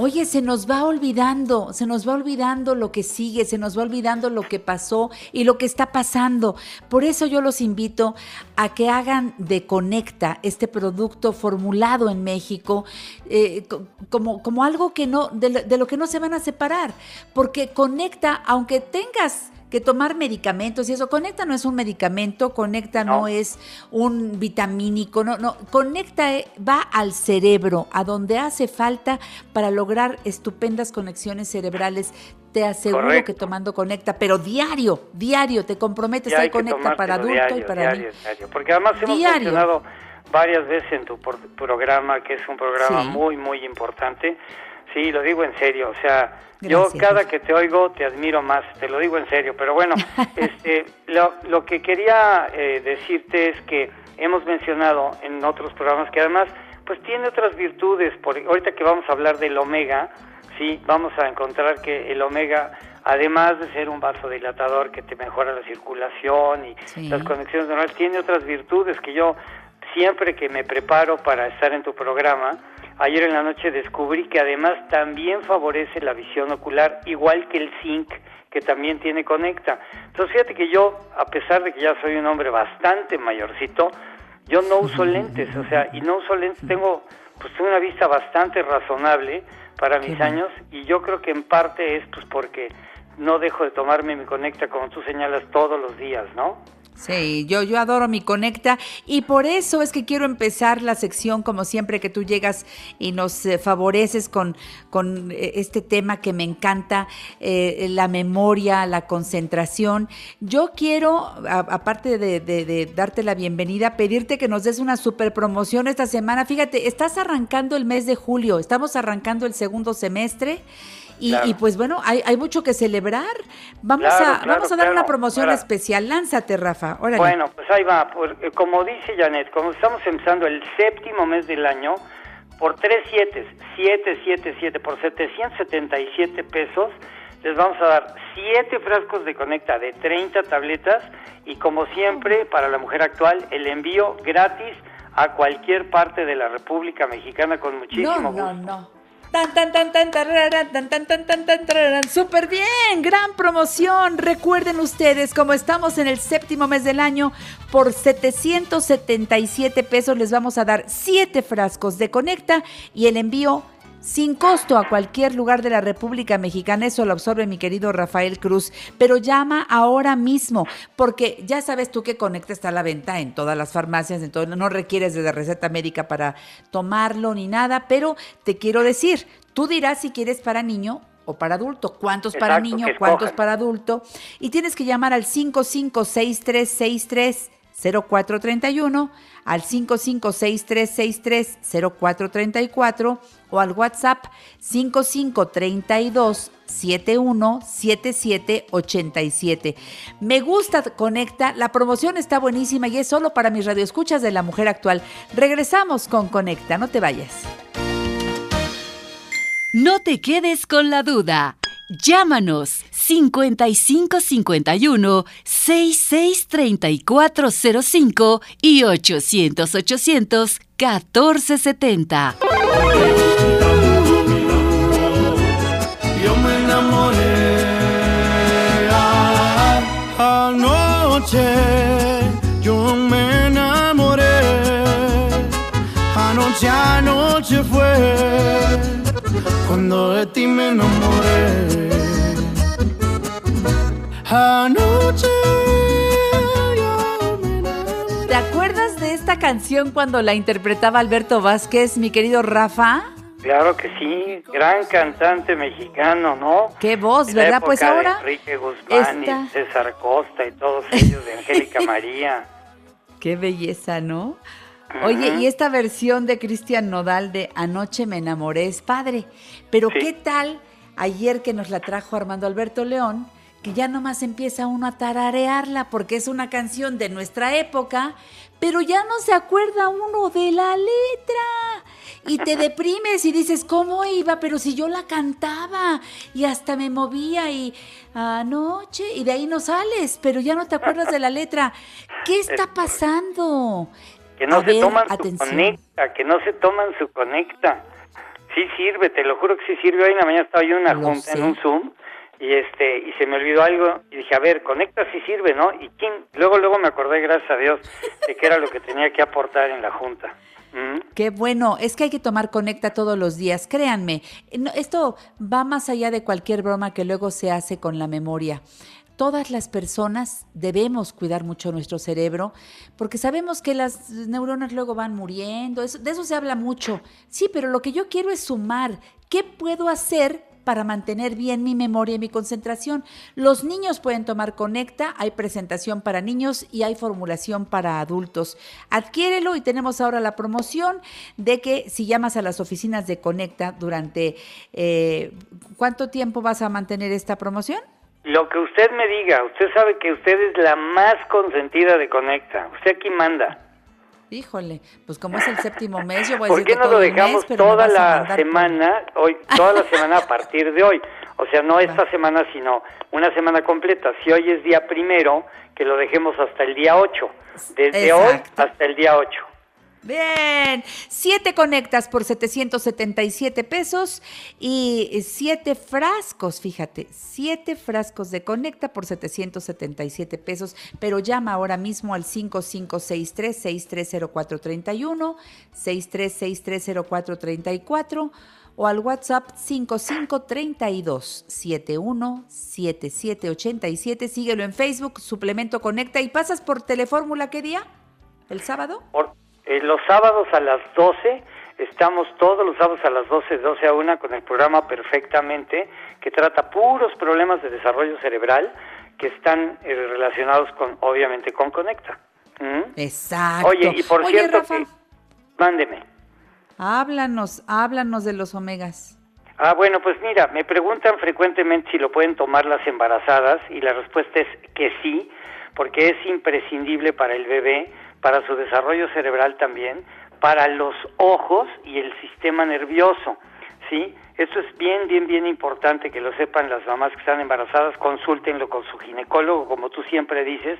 Oye, se nos va olvidando, se nos va olvidando lo que sigue, se nos va olvidando lo que pasó y lo que está pasando. Por eso yo los invito a que hagan de Conecta este producto formulado en México eh, co- como, como algo que no, de lo que no se van a separar. Porque Conecta, aunque tengas que tomar medicamentos y eso. Conecta no es un medicamento, Conecta no, es un vitamínico, no, no. Conecta eh, va al cerebro, a donde hace falta para lograr estupendas conexiones cerebrales. Te aseguro Correcto. que tomando Conecta, pero diario, diario, te comprometes a Conecta para adulto y para diario, diario. Porque además hemos Diario. mencionado varias veces en tu programa que es un programa Sí. muy, muy importante. Sí, lo digo en serio. O sea, yo cada que te oigo te admiro más. Te lo digo en serio. Pero bueno, este, lo, lo que quería eh, decirte es que hemos mencionado en otros programas que además pues tiene otras virtudes. Por, ahorita que vamos a hablar del omega, sí, vamos a encontrar que el omega además de ser un vasodilatador que te mejora la circulación y Sí. las conexiones neuronales, tiene otras virtudes que yo siempre que me preparo para estar en tu programa, ayer en la noche descubrí que además también favorece la visión ocular, igual que el zinc que también tiene conecta. Entonces fíjate que yo, a pesar de que ya soy un hombre bastante mayorcito, yo no uso lentes, o sea, y no uso lentes, tengo pues tengo una vista bastante razonable para mis años y yo creo que en parte es pues porque no dejo de tomarme mi conecta como tú señalas todos los días, ¿no? Sí, yo, yo adoro mi Conecta y por eso es que quiero empezar la sección como siempre que tú llegas y nos eh, favoreces con, con eh, este tema que me encanta, eh, la memoria, la concentración. Yo quiero, a- aparte de, de- de darte la bienvenida, pedirte que nos des una super promoción esta semana. Fíjate, estás arrancando el mes de julio, estamos arrancando el segundo semestre. Y, Claro. y pues bueno, hay, hay mucho que celebrar. Vamos, Claro, a, claro, vamos a dar una promoción Ahora- especial. Lánzate, Rafa. Órale. Bueno, pues ahí va. Por- eh, como dice Janet, como estamos empezando el séptimo mes del año, por tres siete, siete, siete, siete, por 777 pesos, les vamos a dar siete frascos de Conecta de 30 tabletas y como siempre, para la mujer actual, el envío gratis a cualquier parte de la República Mexicana con muchísimo no, gusto. no, no. Tan, tan, tan, tan, tararán, tan, tan, tan, tan, tan, tararán. Súper bien, gran promoción. Recuerden ustedes, como estamos en el séptimo mes del año, por 777 pesos les vamos a dar 7 frascos de Conecta y el envío sin costo a cualquier lugar de la República Mexicana. Eso lo absorbe mi querido Rafael Cruz. Pero llama ahora mismo, porque ya sabes tú que Conecta está a la venta en todas las farmacias, en todo, no requieres de receta médica para tomarlo ni nada, pero te quiero decir, tú dirás si quieres para niño o para adulto, cuántos para niño, cuántos para adulto, y tienes que llamar al 556363 0431 al 5563630434 o al WhatsApp 5532 717787. Me gusta Conecta, la promoción está buenísima y es solo para mis radioescuchas de la mujer actual. Regresamos con Conecta, no te vayas. No te quedes con la duda. Llámanos 5551 663405 y 800 800 1470. Yo me enamoré anoche. Yo me enamoré. Anoche, anoche fue cuando de ti me enamoré. Anoche. ¿Te acuerdas de esta canción cuando la interpretaba Alberto Vázquez, mi querido Rafa? Claro que sí, gran cantante mexicano, ¿no? Qué voz, la ¿verdad? Pues época de ahora Enrique Guzmán esta- y César Costa y todos ellos, de Angélica María. Qué belleza, ¿no? Oye, y esta versión de Cristian Nodal de Anoche me enamoré es padre. Pero ¿qué tal ayer que nos la trajo Armando Alberto León? Que ya nomás empieza uno a tararearla porque es una canción de nuestra época, pero ya no se acuerda uno de la letra. Y te deprimes y dices, ¿cómo iba? Pero si yo la cantaba y hasta me movía y anoche, y de ahí no sales, pero ya no te acuerdas de la letra. ¿Qué está pasando? Que no A se ver, toman atención. su conecta, que no se toman su conecta. Sí sirve, te lo juro que sí sirve. Hoy en la mañana estaba yo en una Lo junta, en un Zoom, y este y se me olvidó algo y dije, a ver, conecta sí sirve, ¿no? Y quién, luego luego me acordé, gracias a Dios, de que era lo que tenía que aportar en la junta. ¿Mm? Qué bueno, es que hay que tomar Conecta todos los días, créanme. No, esto va más allá de cualquier broma que luego se hace con la memoria. Todas las personas debemos cuidar mucho nuestro cerebro porque sabemos que las neuronas luego van muriendo, eso- de eso se habla mucho. Sí, pero lo que yo quiero es sumar. ¿Qué puedo hacer para mantener bien mi memoria y mi concentración? Los niños pueden tomar Conecta, hay presentación para niños y hay formulación para adultos. Adquiérelo y tenemos ahora la promoción de que si llamas a las oficinas de Conecta durante... eh, ¿Cuánto tiempo vas a mantener esta promoción? Lo que usted me diga, usted sabe que usted es la más consentida de Conecta. Usted aquí manda. Híjole, pues como es el séptimo mes, yo voy a ¿Por qué no todo lo mes, dejamos toda la por- semana, hoy, toda la semana a partir de hoy? O sea, no esta semana, sino una semana completa. Si hoy es día primero, que lo dejemos hasta el día 8. Desde hoy hasta el día 8. Bien, siete conectas por 777 pesos y siete frascos, fíjate, siete frascos de conecta por 777 pesos, pero llama ahora mismo al 5563-630431, 63630434 o al WhatsApp 5532 717787. Síguelo en Facebook, Suplemento Conecta. ¿Y pasas por Telefórmula qué día? ¿El sábado? Eh, los sábados a las 12, estamos todos los sábados a las 12, 12 a 1 con el programa Perfectamente, que trata puros problemas de desarrollo cerebral que están eh, relacionados con, obviamente, con Conecta. ¿Mm? Exacto. Oye, y por Oye, cierto, Rafa, que- mándeme. háblanos, háblanos de los omegas. Ah, bueno, pues mira, me preguntan frecuentemente si lo pueden tomar las embarazadas y la respuesta es que sí, porque es imprescindible para el bebé, para su desarrollo cerebral también, para los ojos y el sistema nervioso, ¿sí? Esto es bien, bien, bien importante que lo sepan las mamás que están embarazadas, consúltenlo con su ginecólogo, como tú siempre dices,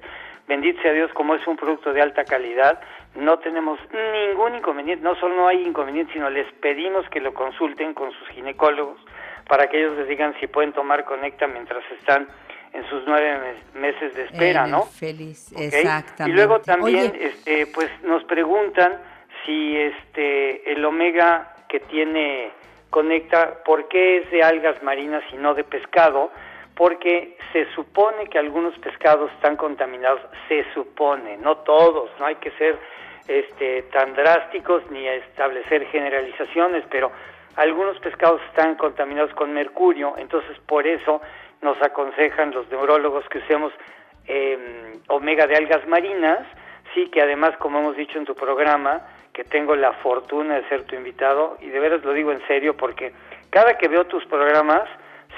bendito sea Dios, como es un producto de alta calidad, no tenemos ningún inconveniente, no solo no hay inconveniente, sino les pedimos que lo consulten con sus ginecólogos para que ellos les digan si pueden tomar Conecta mientras están en sus nueve mes- meses de espera, ¿no? el Feliz, exactamente. Y luego también, Oye, este, pues nos preguntan si este el omega que tiene Conecta, ¿por qué es de algas marinas y no de pescado? Porque se supone que algunos pescados están contaminados, se supone, no todos, no hay que ser este, tan drásticos ni establecer generalizaciones, pero algunos pescados están contaminados con mercurio, entonces por eso nos aconsejan los neurólogos que usemos eh, omega de algas marinas, sí, que además, como hemos dicho en tu programa, que tengo la fortuna de ser tu invitado, y de veras lo digo en serio, porque cada que veo tus programas,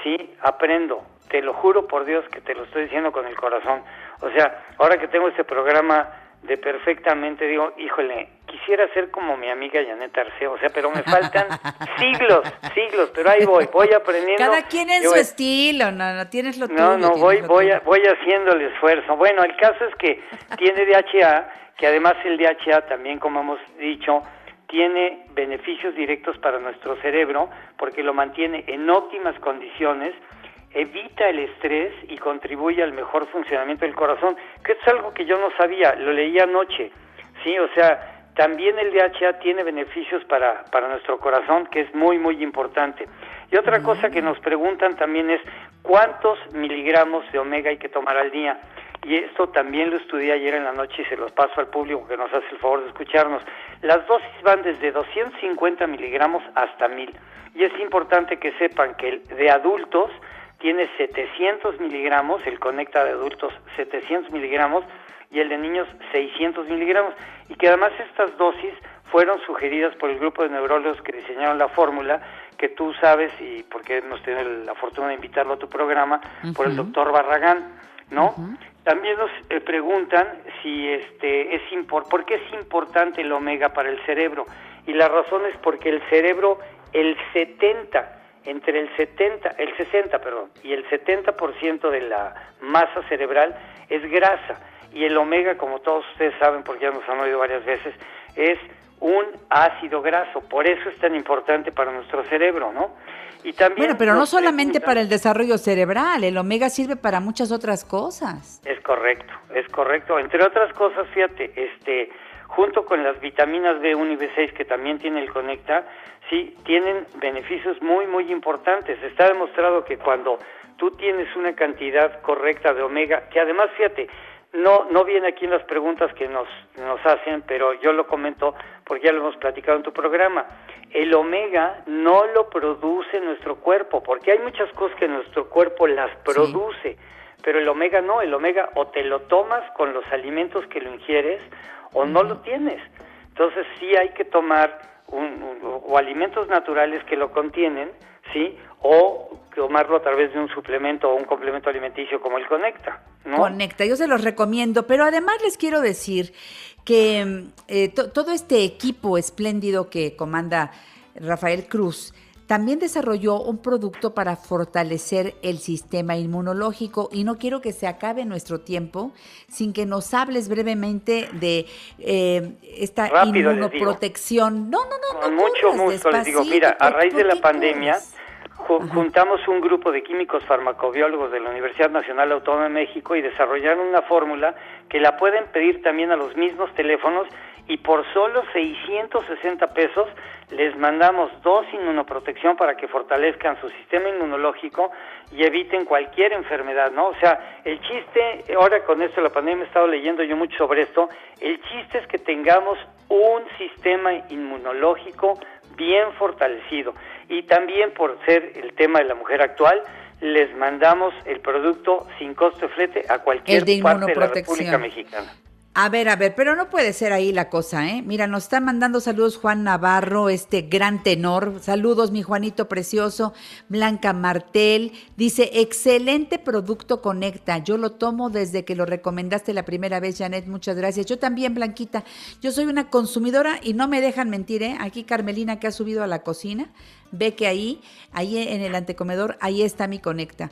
sí, aprendo, te lo juro por Dios que te lo estoy diciendo con el corazón. O sea, ahora que tengo este programa de perfectamente, digo, híjole, quisiera ser como mi amiga Janet Arceo, o sea, pero me faltan siglos, siglos, pero ahí voy, voy aprendiendo. cada quien en Yo- su estilo, no, no tienes lo tuyo. no, no, tienes voy, voy, tuyo. a- voy haciendo el esfuerzo. Bueno, el caso es que tiene DHA, que además el DHA también, como hemos dicho, tiene beneficios directos para nuestro cerebro porque lo mantiene en óptimas condiciones, evita el estrés y contribuye al mejor funcionamiento del corazón, que es algo que yo no sabía, lo leí anoche, ¿sí? O sea, también el DHA tiene beneficios para, para nuestro corazón, que es muy, muy importante. Y otra cosa que nos preguntan también es, ¿cuántos miligramos de omega hay que tomar al día? Y esto también lo estudié ayer en la noche y se los paso al público que nos hace el favor de escucharnos. Las dosis van desde 250 miligramos hasta 1000. Y es importante que sepan que de adultos tiene 700 miligramos, el Conecta de adultos 700 miligramos y el de niños 600 miligramos. Y que además estas dosis fueron sugeridas por el grupo de neurólogos que diseñaron la fórmula, que tú sabes, y porque hemos tenido la fortuna de invitarlo a tu programa, por el doctor Barragán, ¿no? También nos eh, preguntan si este es impor por qué es importante el omega para el cerebro y la razón es porque el cerebro el 70 entre el 70, el 60, perdón, y el 70% de la masa cerebral es grasa y el omega, como todos ustedes saben porque ya nos han oído varias veces, es un ácido graso, por eso es tan importante para nuestro cerebro, ¿no? Y también Bueno, pero no solamente preguntan- para el desarrollo cerebral, el omega sirve para muchas otras cosas. Es correcto, es correcto. Entre otras cosas, fíjate, este, junto con las vitaminas B1 y B6 que también tiene el Conecta, sí, tienen beneficios muy, muy importantes. Está demostrado que cuando tú tienes una cantidad correcta de omega, que además, fíjate, no, no viene aquí en las preguntas que nos, nos hacen, pero yo lo comento porque ya lo hemos platicado en tu programa. El omega no lo produce nuestro cuerpo, porque hay muchas cosas que nuestro cuerpo las produce, pero el omega no, el omega o te lo tomas con los alimentos que lo ingieres o no lo tienes. Entonces sí hay que tomar un, o alimentos naturales que lo contienen, ¿sí? O tomarlo a través de un suplemento o un complemento alimenticio como el Conecta, ¿no? Conecta, yo se los recomiendo, pero además les quiero decir que eh, to- todo este equipo espléndido que comanda Rafael Cruz también desarrolló un producto para fortalecer el sistema inmunológico y no quiero que se acabe nuestro tiempo sin que nos hables brevemente de eh, esta Rápido inmunoprotección. No, no, no, Con no mucho gusto les digo, mira, a ¿por- raíz de la pandemia juntamos un grupo de químicos farmacobiólogos de la Universidad Nacional Autónoma de México y desarrollaron una fórmula que la pueden pedir también a los mismos teléfonos y por solo 660 pesos les mandamos dos inmunoprotección para que fortalezcan su sistema inmunológico y eviten cualquier enfermedad, ¿no? O sea, el chiste, ahora con esto de la pandemia he estado leyendo yo mucho sobre esto, el chiste es que tengamos un sistema inmunológico bien fortalecido y también por ser el tema de la mujer actual, les mandamos el producto sin costo de flete a cualquier de parte de la. República Mexicana. A ver, a ver, pero no puede ser ahí la cosa, ¿eh? Mira, nos está mandando saludos Juan Navarro, este gran tenor. Saludos, mi Juanito precioso. Blanca Martel dice, excelente producto Conecta. Yo lo tomo desde que lo recomendaste la primera vez, Janet. Muchas gracias. Yo también, Blanquita. Yo soy una consumidora y no me dejan mentir, ¿eh? Aquí Carmelina que ha subido a la cocina, ve que ahí, ahí en el antecomedor, ahí está mi Conecta.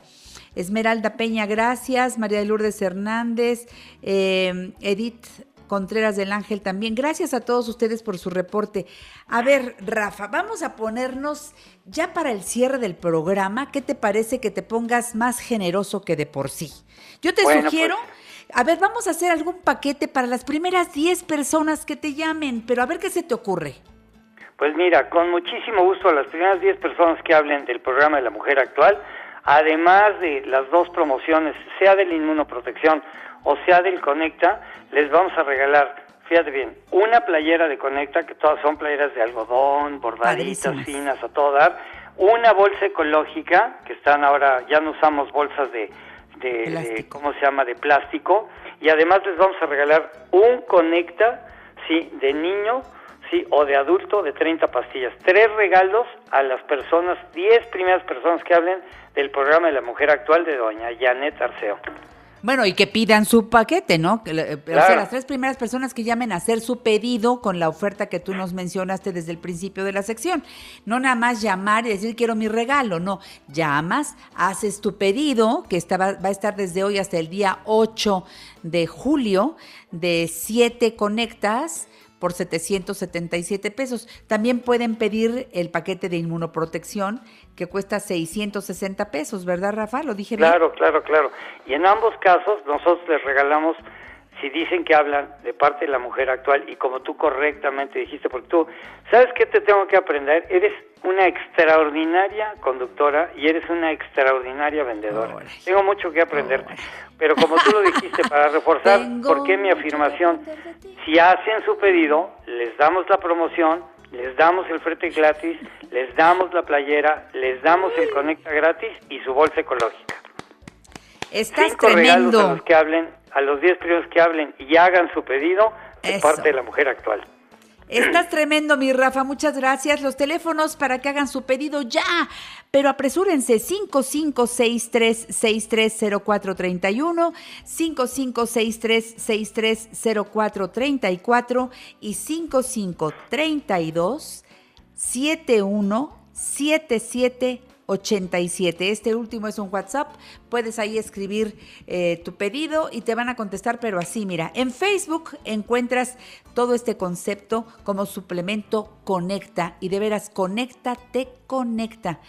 Esmeralda Peña, gracias. María de Lourdes Hernández, eh, Edith Contreras del Ángel también. Gracias a todos ustedes por su reporte. A ver, Rafa, vamos a ponernos ya para el cierre del programa. ¿Qué te parece que te pongas más generoso que de por sí? Yo te Bueno, sugiero, a ver, vamos a hacer algún paquete para las primeras 10 personas que te llamen, pero a ver qué se te ocurre. Pues mira, con muchísimo gusto a las primeras 10 personas que hablen del programa de la mujer actual, además de las dos promociones, sea de la inmunoprotección o sea del Conecta, les vamos a regalar, fíjate bien, una playera de Conecta, que todas son playeras de algodón, bordaditas, Padrísimas. finas, a todo dar, una bolsa ecológica, que están ahora, ya no usamos bolsas de, de, de- ¿cómo se llama?, de plástico, y además les vamos a regalar un Conecta, sí, de niño, sí, o de adulto de 30 pastillas. Tres regalos a las personas, 10 primeras personas que hablen del programa de la mujer actual de doña Janet Arceo. Bueno, y que pidan su paquete, ¿no? Que le- O sea, las tres primeras personas que llamen a hacer su pedido con la oferta que tú nos mencionaste desde el principio de la sección. No nada más llamar y decir quiero mi regalo, no. Llamas, haces tu pedido, que está, va va a estar desde hoy hasta el día 8 de julio, de 7 conectas por 777 pesos. También pueden pedir el paquete de inmunoprotección que cuesta 660 pesos, ¿verdad, Rafa? Lo dije bien. Claro, claro, claro. Y en ambos casos nosotros les regalamos, si dicen que hablan de parte de la mujer actual y como tú correctamente dijiste, porque tú, ¿sabes qué te tengo que aprender? Eres una extraordinaria conductora y eres una extraordinaria vendedora. Tengo mucho que aprenderte. Pero como tú lo dijiste, para reforzar, ¿por qué mi afirmación? Si hacen su pedido, les damos la promoción, les damos el frete gratis, les damos la playera, les damos el conecta gratis y su bolsa ecológica. Estás Cinco regalos a tremendo. los que hablen, a los 10 primeros que hablen y hagan su pedido de Eso. parte de la mujer actual. Estás tremendo, mi Rafa. Muchas gracias. Los teléfonos para que hagan su pedido ya. Pero apresúrense. 5563-630431, 5563-630434 y 5532 717787. Este último es un WhatsApp. Puedes ahí escribir eh, tu pedido y te van a contestar, pero así, mira. En Facebook encuentras todo este concepto como suplemento Conecta. Y de veras, Conecta te conecta.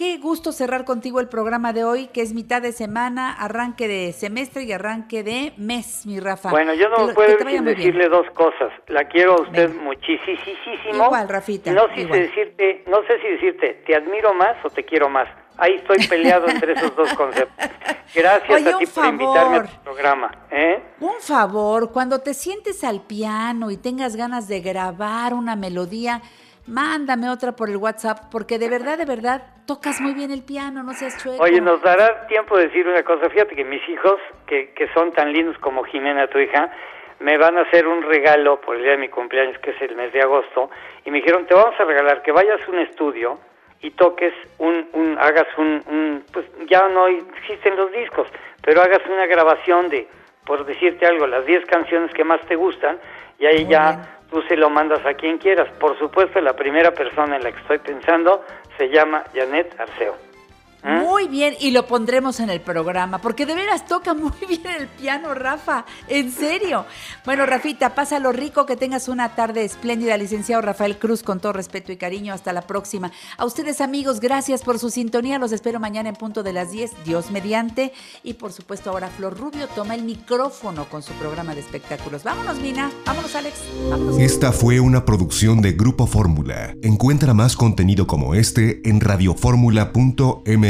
Qué gusto cerrar contigo el programa de hoy, que es mitad de semana, arranque de semestre y arranque de mes, mi Rafa. Bueno, yo no puedo que bien. decirle dos cosas. La quiero a usted muchísimo. Igual, Rafita, No sé si decirte, no sé si decirte, te admiro más o te quiero más. Ahí estoy peleado entre esos dos conceptos. Gracias Oye, a ti por invitarme a tu programa. ¿eh? Un favor, cuando te sientes al piano y tengas ganas de grabar una melodía, mándame otra por el WhatsApp, porque de verdad, de verdad, tocas muy bien el piano, no seas chueco. Oye, nos dará tiempo de decir una cosa. Fíjate que mis hijos, que, que son tan lindos como Jimena, tu hija, me van a hacer un regalo por el día de mi cumpleaños, que es el mes de agosto, y me dijeron, te vamos a regalar que vayas a un estudio y toques un, un hagas un, un- pues ya no existen los discos, pero hagas una grabación de, por decirte algo, las 10 canciones que más te gustan, y ahí ya tú se lo mandas a quien quieras. Por supuesto, la primera persona en la que estoy pensando se llama Janet Arceo. Muy bien, y lo pondremos en el programa, porque de veras toca muy bien el piano, Rafa, en serio. Bueno, Rafita, pásalo rico, que tengas una tarde espléndida, licenciado Rafael Cruz, con todo respeto y cariño, hasta la próxima. A ustedes, amigos, gracias por su sintonía, los espero mañana en punto de las 10, Dios mediante, y por supuesto ahora Flor Rubio toma el micrófono con su programa de espectáculos. Vámonos, Mina, vámonos, Alex, vámonos. Esta fue una producción de Grupo Fórmula. Encuentra más contenido como este en radioformula.mx.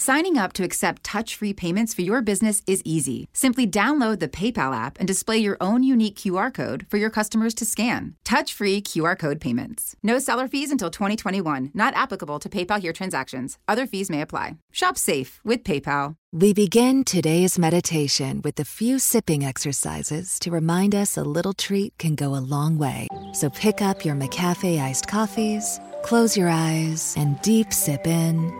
Signing up to accept touch free payments for your business is easy. Simply download the PayPal app and display your own unique QR code for your customers to scan. Touch free QR code payments. No seller fees until 2021, not applicable to PayPal here transactions. Other fees may apply. Shop safe with PayPal. We begin today's meditation with a few sipping exercises to remind us a little treat can go a long way. So pick up your McCafe iced coffees, close your eyes, and deep sip in.